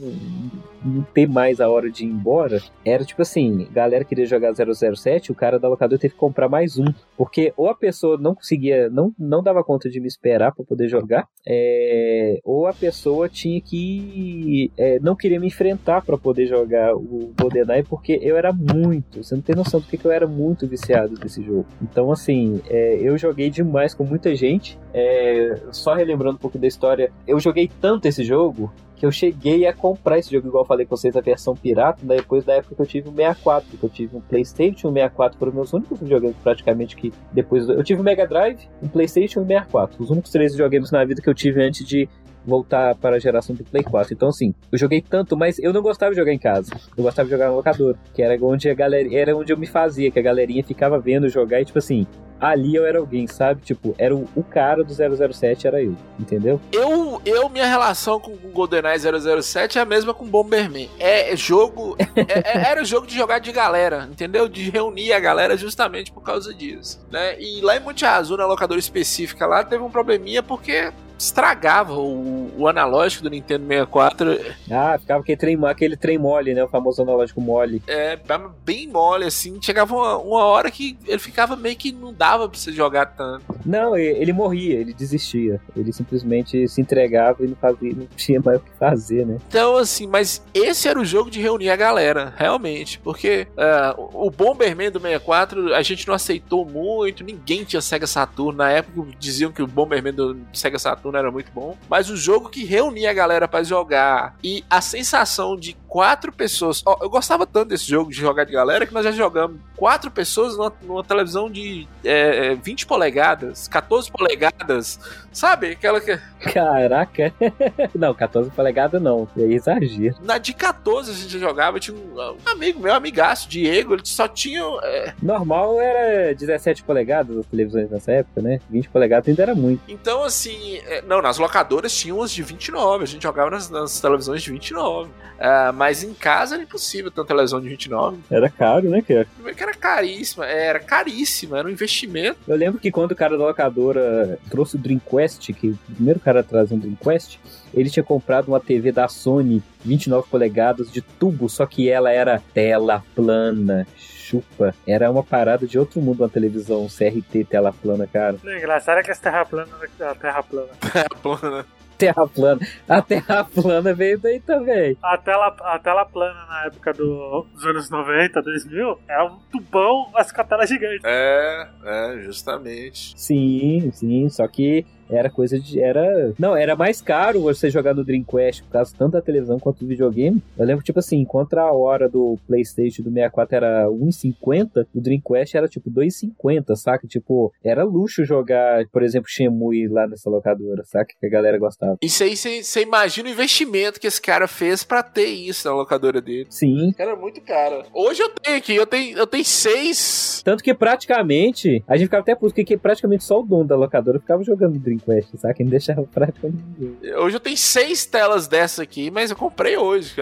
não ter mais a hora de ir embora, era tipo assim, galera queria jogar 007, o cara da locadora teve que comprar mais um, porque ou a pessoa não conseguia, não, não dava conta de me esperar para poder jogar, é, ou a pessoa tinha que é, não queria me enfrentar para poder jogar o GoldenEye, porque eu era muito, você não tem noção do que, que eu era muito viciado desse jogo. Então assim, é, eu joguei demais com muita gente, é, só relembrando um pouco da história, eu joguei tanto esse jogo que eu cheguei a comprar esse jogo, igual eu falei com vocês, a versão pirata, depois da época que eu tive o 64, que eu tive um Playstation, o 64 foram meus únicos videogames praticamente que depois... Eu tive o Mega Drive, um Playstation e o 64, os únicos três videogames na vida que eu tive antes de voltar para a geração do Play 4. Então, assim, eu joguei tanto, mas eu não gostava de jogar em casa. Eu gostava de jogar no locador, que era onde a galera, era onde eu me fazia, que a galerinha ficava vendo jogar e, tipo assim, ali eu era alguém, sabe? Tipo, era o, o cara do 007 era eu, entendeu? Eu, eu minha relação com o GoldenEye 007 é a mesma com Bomberman. É jogo, é, é, era o jogo de jogar de galera, entendeu? De reunir a galera justamente por causa disso, né? E lá em Monte Azul, na locadora específica lá, teve um probleminha porque estragava o, o analógico do Nintendo 64. Ah, ficava aquele trem, aquele trem mole, né? O famoso analógico mole. É, bem mole, assim. Chegava uma, uma hora que ele ficava meio que não dava pra você jogar tanto. Não, ele morria, ele desistia. Ele simplesmente se entregava e não, fazia, não tinha mais o que fazer, né? Então, assim, mas esse era o jogo de reunir a galera, realmente. Porque uh, o Bomberman do 64 a gente não aceitou muito, ninguém tinha Sega Saturn. Na época diziam que o Bomberman do Sega Saturn era muito bom. Mas o jogo que reunia a galera para jogar e a sensação de quatro pessoas. Ó, eu gostava tanto desse jogo de jogar de galera que nós já jogamos quatro pessoas numa, numa televisão de é, 20 é, polegadas, 14 polegadas, sabe? Aquela que. Caraca! não, 14 polegadas não, é exagero. Na de 14 a gente jogava, tinha um, um amigo meu, amigaço, Diego, ele só tinha. É... Normal era 17 polegadas as televisões nessa época, né? 20 polegadas ainda era muito. Então, assim, é, não, nas locadoras tinham as de 29, a gente jogava nas, nas televisões de 29. Uh, mas em casa era impossível ter uma televisão de 29. Era caro, né, cara? Que era caríssima, era caríssima, era um investimento. Eu lembro que quando o cara da locadora trouxe o Dreamcast, que o primeiro cara a trazer um Dreamcast, ele tinha comprado uma TV da Sony 29 polegadas de tubo, só que ela era tela plana chupa. Era uma parada de outro mundo uma televisão CRT tela plana, cara. Engraçado é que essa terra plana a terra plana. Terra plana. Terra plana. A Terra plana veio daí também. A tela, a tela plana na época do, dos anos 90, 2000, é um tubão, mas com a tela gigante. É, é, justamente. Sim, sim, só que era coisa de. Era. Não, era mais caro você jogar no Dreamcast, por causa tanto da televisão quanto do videogame. Eu lembro, tipo assim, enquanto a hora do PlayStation do 64 era 1,50, o Dreamcast era tipo 2,50, saca? Tipo, era luxo jogar, por exemplo, Shemui lá nessa locadora, saca? Que a galera gostava. Isso aí, você imagina o investimento que esse cara fez para ter isso na locadora dele. Sim. Era muito caro. Hoje eu tenho aqui, eu tenho, eu tenho seis. Tanto que praticamente, a gente ficava até puto, porque praticamente só o dono da locadora ficava jogando Dreamcast. Dreamcast, sabe? Não deixava praticamente ninguém. Hoje eu tenho seis telas dessa aqui, mas eu comprei hoje,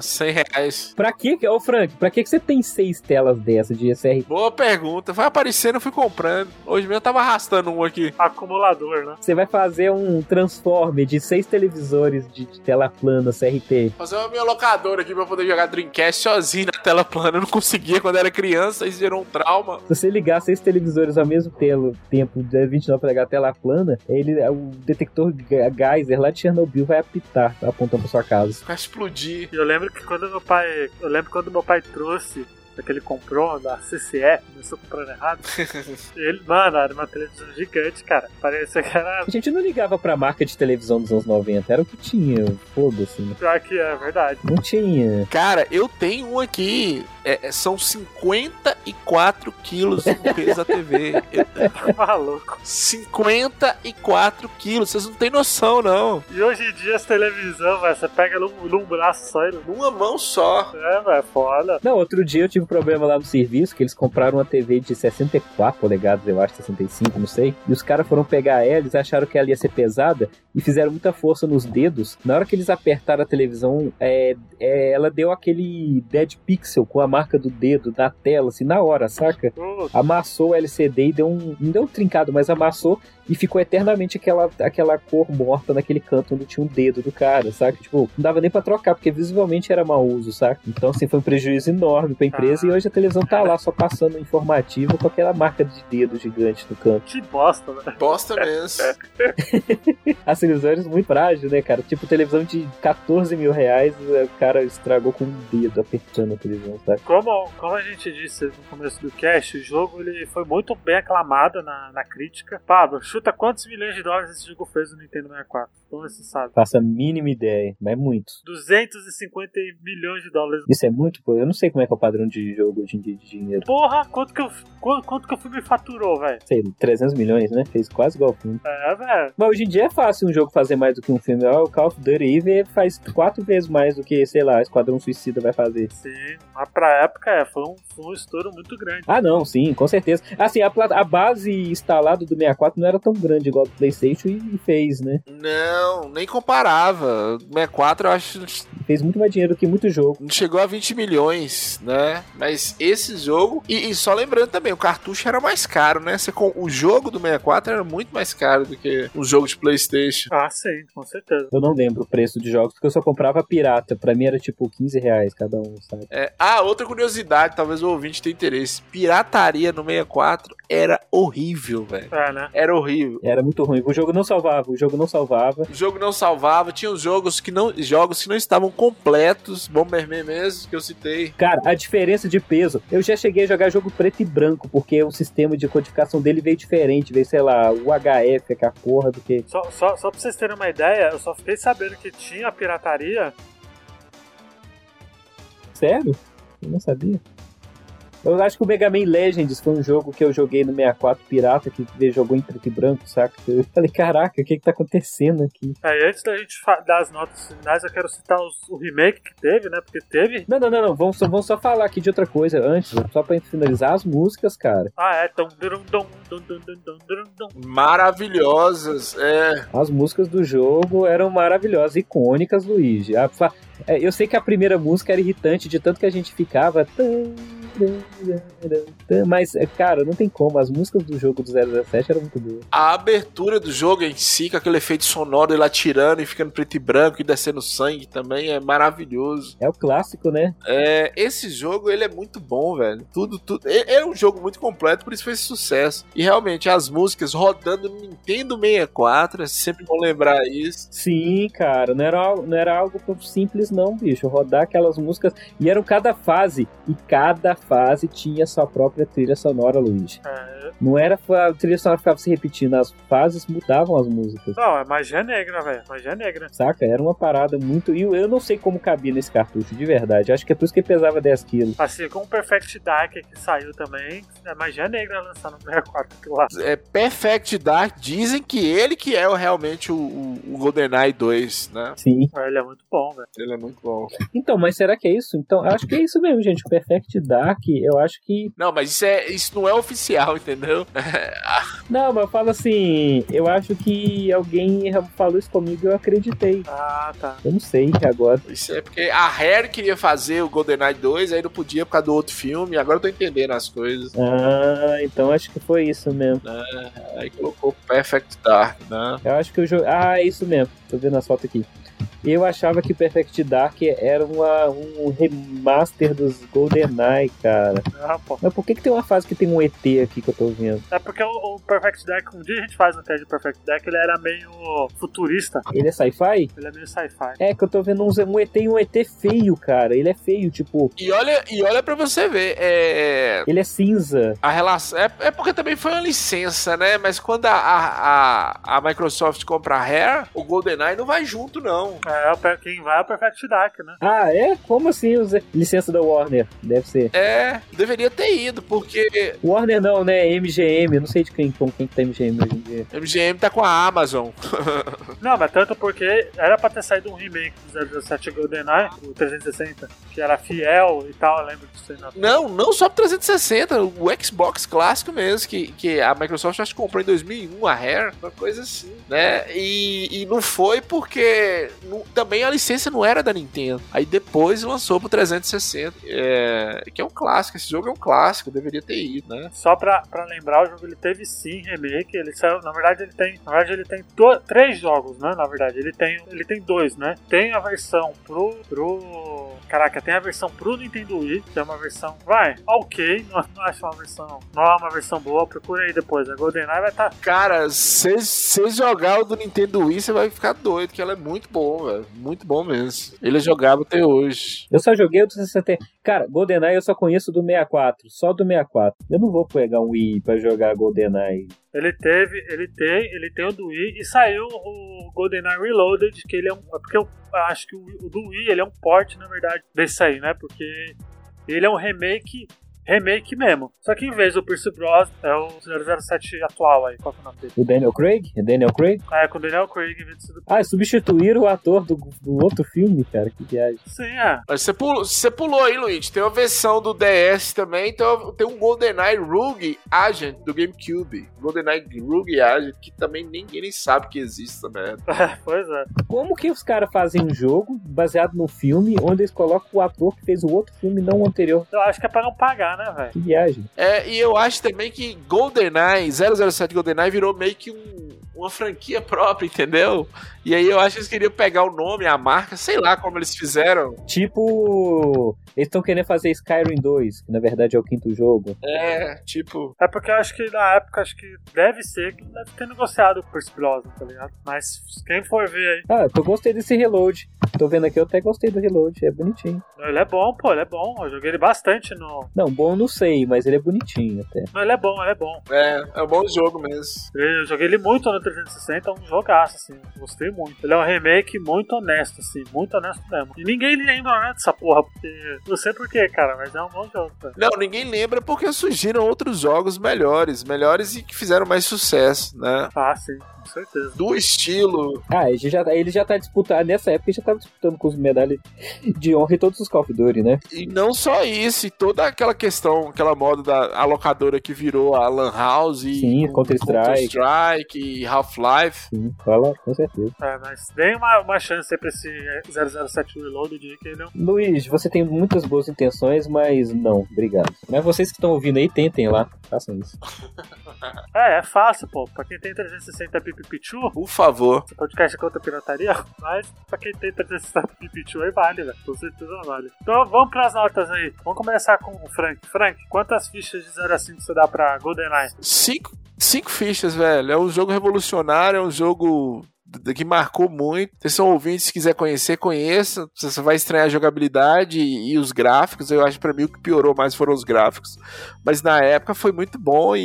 100 reais. Pra que, ô Frank, pra que você tem seis telas dessa de SR? Boa pergunta. Vai aparecendo, eu fui comprando. Hoje mesmo eu tava arrastando um aqui. Acumulador, né? Você vai fazer um transforme de seis televisores de, de tela plana CRT. Fazer uma minha locadora aqui pra poder jogar Dreamcast sozinho na tela plana. Eu não conseguia quando era criança, isso gerou um trauma. Se você ligar seis televisores ao mesmo tempo, de 29 pra tela plana, ele, o detector Geyser lá de Chernobyl vai apitar, apontando pra sua casa. Vai explodir. Eu lembro que quando meu pai. Eu lembro quando meu pai trouxe que ele comprou, da CCE, começou comprando errado. ele, mano, era uma televisão gigante, cara. Parecia que era. A gente não ligava pra marca de televisão dos anos 90, era o que tinha, foda-se. Né? Pior que é, verdade. Não tinha. Cara, eu tenho um aqui, é, é são 54 quilos de peso da TV. Eu, tá maluco. 54 quilos, vocês não têm noção, não. E hoje em dia as televisão, velho, você pega num, num braço só e numa mão só. É, velho, foda. Não, outro dia eu tive problema lá no serviço, que eles compraram uma TV de 64 polegadas, eu acho, 65, não sei. E os caras foram pegar ela, eles acharam que ela ia ser pesada e fizeram muita força nos dedos. Na hora que eles apertaram a televisão, é, é, ela deu aquele dead pixel com a marca do dedo na tela, assim, na hora, saca? Amassou o LCD e deu um. Não deu um trincado, mas amassou e ficou eternamente aquela, aquela cor morta naquele canto onde tinha um dedo do cara, saca? Tipo, não dava nem pra trocar, porque visivelmente era mau uso, saca? Então, assim, foi um prejuízo enorme pra empresa e hoje a televisão tá lá só passando informativo com aquela marca de dedo gigante no canto. Que bosta, né? Bosta mesmo. As televisões muito frágeis, né, cara? Tipo, televisão de 14 mil reais, o cara estragou com um dedo apertando a televisão, sabe? Como, como a gente disse no começo do cast, o jogo ele foi muito bem aclamado na, na crítica. Pablo, chuta quantos milhões de dólares esse jogo fez no Nintendo 64? Como você sabe? Faça a mínima ideia, mas é muito. 250 milhões de dólares. Isso é muito, pô. Eu não sei como é que é o padrão de jogo hoje em dia de dinheiro. Porra, quanto que, eu, quanto, quanto que o filme faturou, velho? Sei, 300 milhões, né? Fez quase igual o filme. É, velho. Mas hoje em dia é fácil um jogo fazer mais do que um filme. O Call of Duty faz quatro vezes mais do que, sei lá, Esquadrão Suicida vai fazer. Sim, mas pra época é, foi, um, foi um estouro muito grande. Ah, não, sim, com certeza. Assim, a, a base instalada do 64 não era tão grande igual do PlayStation e, e fez, né? Não, nem comparava. 64 eu acho fez muito mais dinheiro do que muito jogo. Não chegou a 20 milhões, né? Mas esse jogo. E, e só lembrando também, o cartucho era mais caro, né? Você, com, o jogo do 64 era muito mais caro do que um jogo de PlayStation. Ah, sim, com certeza. Eu não lembro o preço de jogos, porque eu só comprava pirata. Pra mim era tipo 15 reais cada um, sabe? É, ah, outra curiosidade, talvez o ouvinte tenha interesse. Pirataria no 64 era horrível, velho. É, né? Era horrível. Era muito ruim. O jogo não salvava, o jogo não salvava. O jogo não salvava, tinha os jogos que não, jogos que não estavam completos, Bomberman mesmo, que eu citei. Cara, a diferença de peso. Eu já cheguei a jogar jogo preto e branco, porque o sistema de codificação dele veio diferente. Veio, sei lá, o HF, que é a porra do que. Só, só, só pra vocês terem uma ideia, eu só fiquei sabendo que tinha pirataria. Sério? Eu não sabia. Eu acho que o Mega Man Legends foi um jogo que eu joguei no 64 Pirata, que ele jogou em preto e branco, saca? Eu falei, caraca, o que que tá acontecendo aqui? Aí, é, antes da gente dar as notas finais, eu quero citar os, o remake que teve, né? Porque teve. Não, não, não, não. Vamos, só, vamos só falar aqui de outra coisa antes, só pra finalizar as músicas, cara. Ah, é. Maravilhosas, é. As músicas do jogo eram maravilhosas, icônicas, Luigi. Ah, a, é, eu sei que a primeira música era irritante, de tanto que a gente ficava. Tã, mas, é, cara, não tem como. As músicas do jogo do 017 eram muito boas. A abertura do jogo em si, com aquele efeito sonoro, ele atirando e ficando preto e branco e descendo sangue também, é maravilhoso. É o clássico, né? É, esse jogo, ele é muito bom, velho. Tudo, tudo. É, é um jogo muito completo, por isso fez sucesso. E realmente, as músicas rodando no Nintendo 64, é sempre bom lembrar isso. Sim, cara, não era, não era algo simples, não, bicho. Rodar aquelas músicas. E eram cada fase. E cada fase tinha sua própria trilha sonora, Luigi. É, Não era a trilha sonora ficava se repetindo, as fases mudavam as músicas. não, é magia negra, velho. Magia negra. Saca? Era uma parada muito. E eu- não sei como cabia nesse cartucho, de verdade. Acho que é por isso que ele pesava 10 quilos. Assim como o Perfect Dark que saiu também, é magia negra lançando no 64 aquilo lá. É Perfect Dark, dizem que ele que é o- realmente o, o, o GoldenEye 2, né? Sim. Ele é muito bom, velho. Ele é muito bom. Então, mas será que é isso? Então, eu acho que é isso mesmo, gente. O Perfect Dark, eu acho que. Não, mas isso, é, isso não é oficial, entendeu? Não, mas eu falo assim. Eu acho que alguém falou isso comigo e eu acreditei. Ah, tá. Eu não sei agora. Isso é porque a Rare queria fazer o GoldenEye 2, aí não podia por causa do outro filme, agora eu tô entendendo as coisas. Ah, então acho que foi isso mesmo. Aí colocou Perfect Dark, né? Eu acho que o jogo. Ah, é isso mesmo. Tô vendo as fotos aqui. Eu achava que Perfect Dark era uma, um remaster dos GoldenEye, cara. Ah, pô. Mas por que, que tem uma fase que tem um ET aqui que eu tô vendo? É porque o, o Perfect Dark, um dia a gente faz um teste de Perfect Dark, ele era meio futurista. Ele é sci-fi? Ele é meio sci-fi. É, que eu tô vendo uns, um ET e um ET feio, cara. Ele é feio, tipo, E olha, e olha pra você ver, é. ele é cinza. A relação. É, é porque também foi uma licença, né? Mas quando a, a, a, a Microsoft compra a Rare, o GoldenEye não vai junto, não. É, quem vai é o Perfect Dark, né? Ah, é? Como assim? Licença da Warner, deve ser. É, deveria ter ido, porque Warner não, né? MGM, não sei de quem, com quem que tá MGM hoje em dia. MGM tá com a Amazon. Não, mas tanto porque era pra ter saído um remake do 017 GoldenEye, o 360, que era fiel e tal, eu lembro disso aí. Na... Não, não só pro 360, o Xbox clássico mesmo, que, que a Microsoft acho que comprou em 2001, a Rare, uma coisa assim, né? E, e não foi porque não- também a licença não era da Nintendo. Aí depois lançou pro 360, é, que é um clássico, esse jogo é um clássico, deveria ter ido, né? Só pra, pra lembrar, o jogo ele teve sim remake, ele saiu, na verdade ele tem, na verdade ele tem do- três jogos, né, na verdade, ele tem, ele tem dois, né, tem a versão pro, pro, caraca, tem a versão pro Nintendo Wii, que é uma versão, vai, ok, não, não acho uma versão, não é uma versão boa, procura aí depois, a GoldenEye vai estar, Cara, se você jogar o do Nintendo Wii, você vai ficar doido, que ela é muito bom, velho. Muito bom mesmo. Ele é jogável até hoje. Eu só joguei o do 60. Cara, GoldenEye eu só conheço do 64, só do 64. Eu não vou pegar um Wii pra jogar GoldenEye. Ele teve, ele tem, ele tem o do Wii, e saiu o GoldenEye Reloaded, que ele é um, é porque eu acho que o, o do Wii, ele é um port, na verdade, desse aí, né, porque ele é um remake remake mesmo. Só que em vez do Pierce Bros, é o 007 atual aí. Qual que é o nome dele? O Daniel Craig? É Daniel Craig? Ah, é com o Daniel Craig em vez do... Ah, substituíram o ator do, do outro filme, cara. Que viagem. Sim, é. Mas você pulou, você pulou aí, Luigi. Tem uma versão do DS também. Então tem um GoldenEye Rogue Agent do GameCube. GoldenEye Rogue Agent, que também ninguém nem sabe que existe merda. pois é. Como que os caras fazem um jogo baseado no filme onde eles colocam o ator que fez o outro filme, não o anterior? Eu acho que é pra não pagar, né, velho? Que viagem. É, e eu acho também que GoldenEye, 007 GoldenEye virou meio que um, uma franquia própria, entendeu? E aí eu acho que eles queriam pegar o nome, a marca, sei lá como eles fizeram. Tipo, eles estão querendo fazer Skyrim 2, que na verdade é o quinto jogo. É, tipo. É porque eu acho que na época, acho que deve ser que deve ter negociado com o Pierce Brosnan, tá ligado? Mas quem for ver aí. Ah, eu gostei desse reload. Tô vendo aqui, eu até gostei do reload, é bonitinho. Ele é bom, pô, ele é bom. Eu joguei ele bastante no. Não, bom não sei, mas ele é bonitinho até. Não, ele é bom, ele é bom. É, é um bom jogo mesmo. Eu joguei ele muito no 360, é um jogaço, assim. Gostei muito. Ele é um remake muito honesto, assim, muito honesto mesmo. E ninguém lembra, né, dessa porra, porque. Não sei porquê, cara, mas é um bom jogo, cara. Não, ninguém lembra porque surgiram outros jogos melhores, melhores e que fizeram mais sucesso, né? Ah, sim, com certeza. Do estilo. Ah, ele já, ele já tá disputando, nessa época ele já tava disputando com os medalhas de honra em todos os Call of Duty, né? E não só isso, e toda aquela questão, aquela moda da a locadora que virou a Lan House e Sim, Counter-Strike. Counter-Strike e Half-Life. Sim, fala, com certeza. É, mas dê uma, uma chance aí pra esse 007 Reloaded aí, que ele é um. Luiz, você tem muitas boas intenções, mas não, obrigado. Mas vocês que estão ouvindo aí, tentem lá, façam isso. É, é fácil, pô. Pra quem tem 360 Pipipichu, Por favor. esse podcast é contra a pirataria, mas pra quem tem 360 Pipipichu aí vale, velho. Com certeza vale. Então vamos pras notas aí. Vamos começar com o Frank. Frank, quantas fichas de 0 a 5 você dá pra GoldenEye? Cinco, cinco fichas, velho. É um jogo revolucionário, é um jogo que marcou muito. Vocês são ouvintes, se quiser conhecer, conheça. Você vai estranhar a jogabilidade e, e os gráficos. Eu acho que pra mim o que piorou mais foram os gráficos. Mas na época foi muito bom e,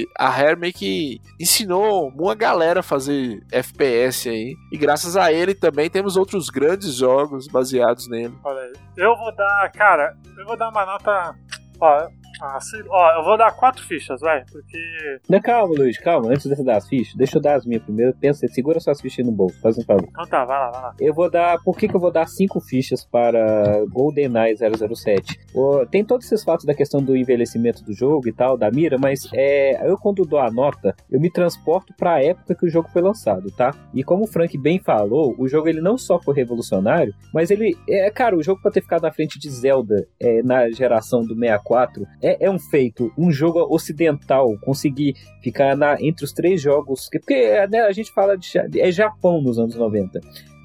e a Rare meio que ensinou uma galera a fazer FPS aí. E graças a ele também temos outros grandes jogos baseados nele. Olha aí. Eu vou dar, cara, eu vou dar uma nota. Ó, ah, sei- ó eu vou dar 4 fichas, vai. Porque. Não, calma, Luiz, calma. Antes de você dar as fichas, deixa eu dar as minhas primeiro. Pensa, segura suas fichas no bolso, faz um favor. Então tá, vai lá, vai lá. Eu vou dar. Por que, que eu vou dar cinco fichas para GoldenEye 007? Ô, tem todos esses fatos da questão do envelhecimento do jogo e tal, da mira, mas é, eu, quando dou a nota, eu me transporto para a época que o jogo foi lançado, tá? E como o Frank bem falou, o jogo ele não só foi revolucionário, mas ele. É, cara, o jogo pra ter ficado na frente de Zelda é, na geração do 64 é, é um feito. Um jogo ocidental conseguir ficar na, entre os três jogos. Porque né, a gente fala de. É Japão nos anos 90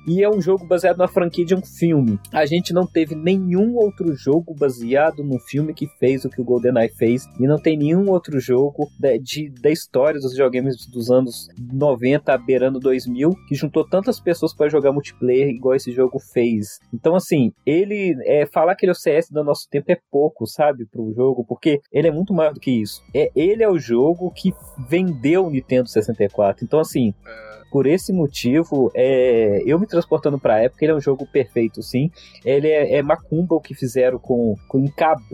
e é um jogo baseado na franquia de um filme. A gente não teve nenhum outro jogo baseado num filme que fez o que o GoldenEye fez, e não tem nenhum outro jogo da, de, da história dos videogames dos anos 90 beirando 2000 que juntou tantas pessoas para jogar multiplayer igual esse jogo fez. Então, assim, ele é, falar que ele é o CS do nosso tempo é pouco, sabe, pro jogo, porque ele é muito maior do que isso. É, ele é o jogo que vendeu o Nintendo 64. Então, assim, por esse motivo, é, eu me transportando pra época, ele é um jogo perfeito, sim. Ele é, é macumba o que fizeram com, com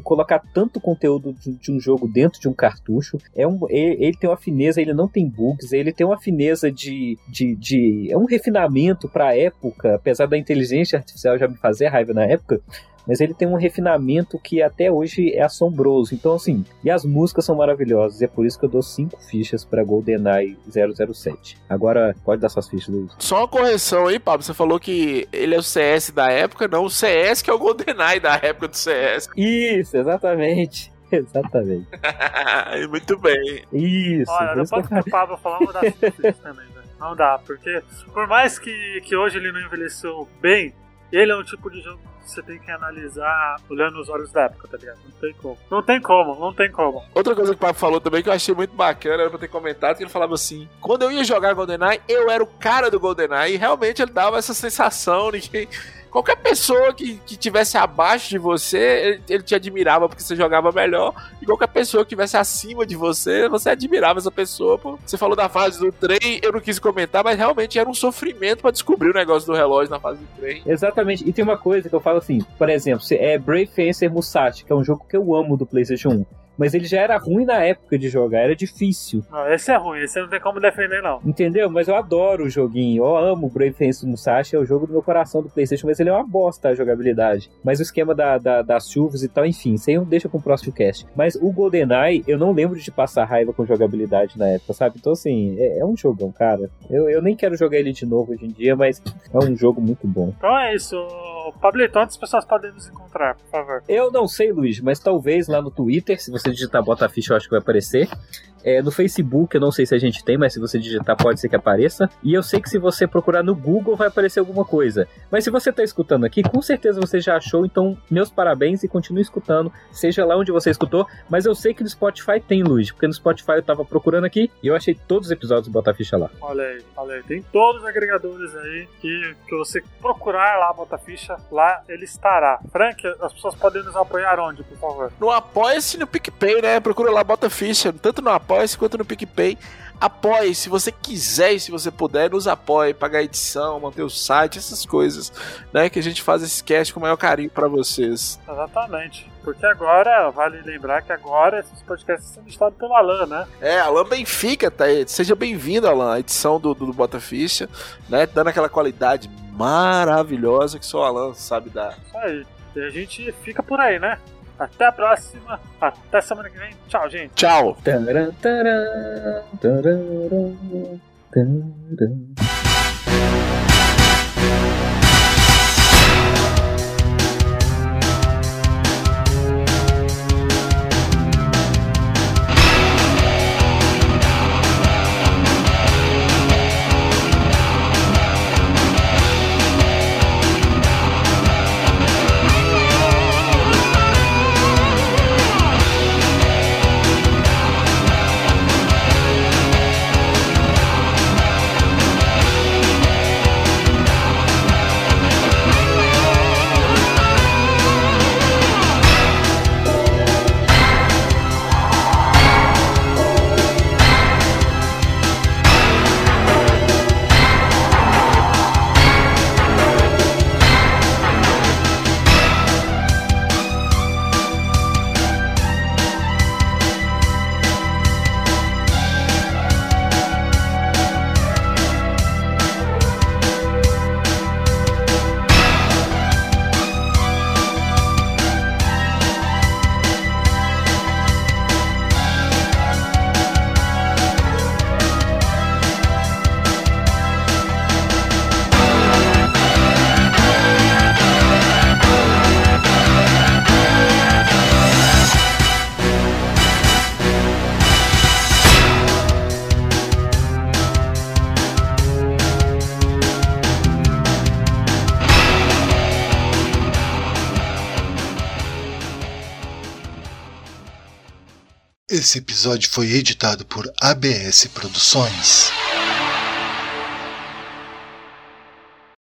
colocar tanto conteúdo de, de um jogo dentro de um cartucho. É um, ele, ele tem uma fineza, ele não tem bugs, ele tem uma fineza de. de, de é um refinamento pra época, apesar da inteligência artificial já me fazer raiva na época. Mas ele tem um refinamento que até hoje é assombroso. Então, assim, e as músicas são maravilhosas. E é por isso que eu dou cinco fichas pra GoldenEye 007. Agora, pode dar suas fichas, Luiz. Só uma correção aí, Pablo. Você falou que ele é o CS da época, não. O CS que é o GoldenEye da época do CS. Isso, exatamente. Exatamente. Muito bem. Isso. Olha, não pode ficar o Pablo falando, vou dar 5 fichas também, velho. Não dá, porque por mais que, que hoje ele não envelheceu bem, ele é um tipo de jogo você tem que analisar olhando os olhos da época, tá ligado? Não tem como. Não tem como, não tem como. Outra coisa que o Pablo falou também que eu achei muito bacana, era pra ter comentado, que ele falava assim: quando eu ia jogar GoldenEye, eu era o cara do GoldenEye, e realmente ele dava essa sensação de que qualquer pessoa que, que tivesse abaixo de você, ele, ele te admirava porque você jogava melhor, e qualquer pessoa que tivesse acima de você, você admirava essa pessoa. Pô. Você falou da fase do trem, eu não quis comentar, mas realmente era um sofrimento pra descobrir o negócio do relógio na fase do trem. Exatamente. E tem uma coisa que eu falo falo assim, por exemplo, é Brave Fencer Musashi, que é um jogo que eu amo do PlayStation 1 mas ele já era ruim na época de jogar, era difícil. Não, esse é ruim, esse não tem como defender, não. Entendeu? Mas eu adoro o joguinho, eu amo Brave Fence Musashi, é o jogo do meu coração do Playstation, mas ele é uma bosta a jogabilidade. Mas o esquema da, da, das chuvas e tal, enfim, isso aí deixa com o próximo cast. Mas o GoldenEye, eu não lembro de passar raiva com jogabilidade na época, sabe? Então, assim, é, é um jogão, cara. Eu, eu nem quero jogar ele de novo hoje em dia, mas é um jogo muito bom. Então é isso. Pablito, onde as pessoas podem nos encontrar, por favor? Eu não sei, Luiz, mas talvez lá no Twitter, se você digitar Bota Ficha, eu acho que vai aparecer. É, no Facebook, eu não sei se a gente tem, mas se você digitar, pode ser que apareça. E eu sei que se você procurar no Google, vai aparecer alguma coisa. Mas se você está escutando aqui, com certeza você já achou, então meus parabéns e continue escutando, seja lá onde você escutou. Mas eu sei que no Spotify tem, Luiz, porque no Spotify eu estava procurando aqui e eu achei todos os episódios do Bota Ficha lá. Olha aí, olha aí. Tem todos os agregadores aí que, que você procurar lá, Bota Ficha, lá ele estará. Frank, as pessoas podem nos apoiar onde, por favor? No Apoia-se no PicPay, né? Procura lá, Bota Ficha, tanto no Apoia Apoia-se quanto no PicPay. Apoie, se você quiser e se você puder, nos apoie, pagar edição, manter o site, essas coisas, né? Que a gente faz esse cast com o maior carinho para vocês. Exatamente. Porque agora, vale lembrar que agora esses podcasts são editados pelo Alan, né? É, Alan Benfica, tá aí. Seja bem-vindo, Alan, a edição do, do, do né? Dando aquela qualidade maravilhosa que só o Alan sabe dar. Isso aí. E a gente fica por aí, né? Até a próxima. Até semana que vem. Tchau, gente. Tchau. Esse episódio foi editado por ABS Produções.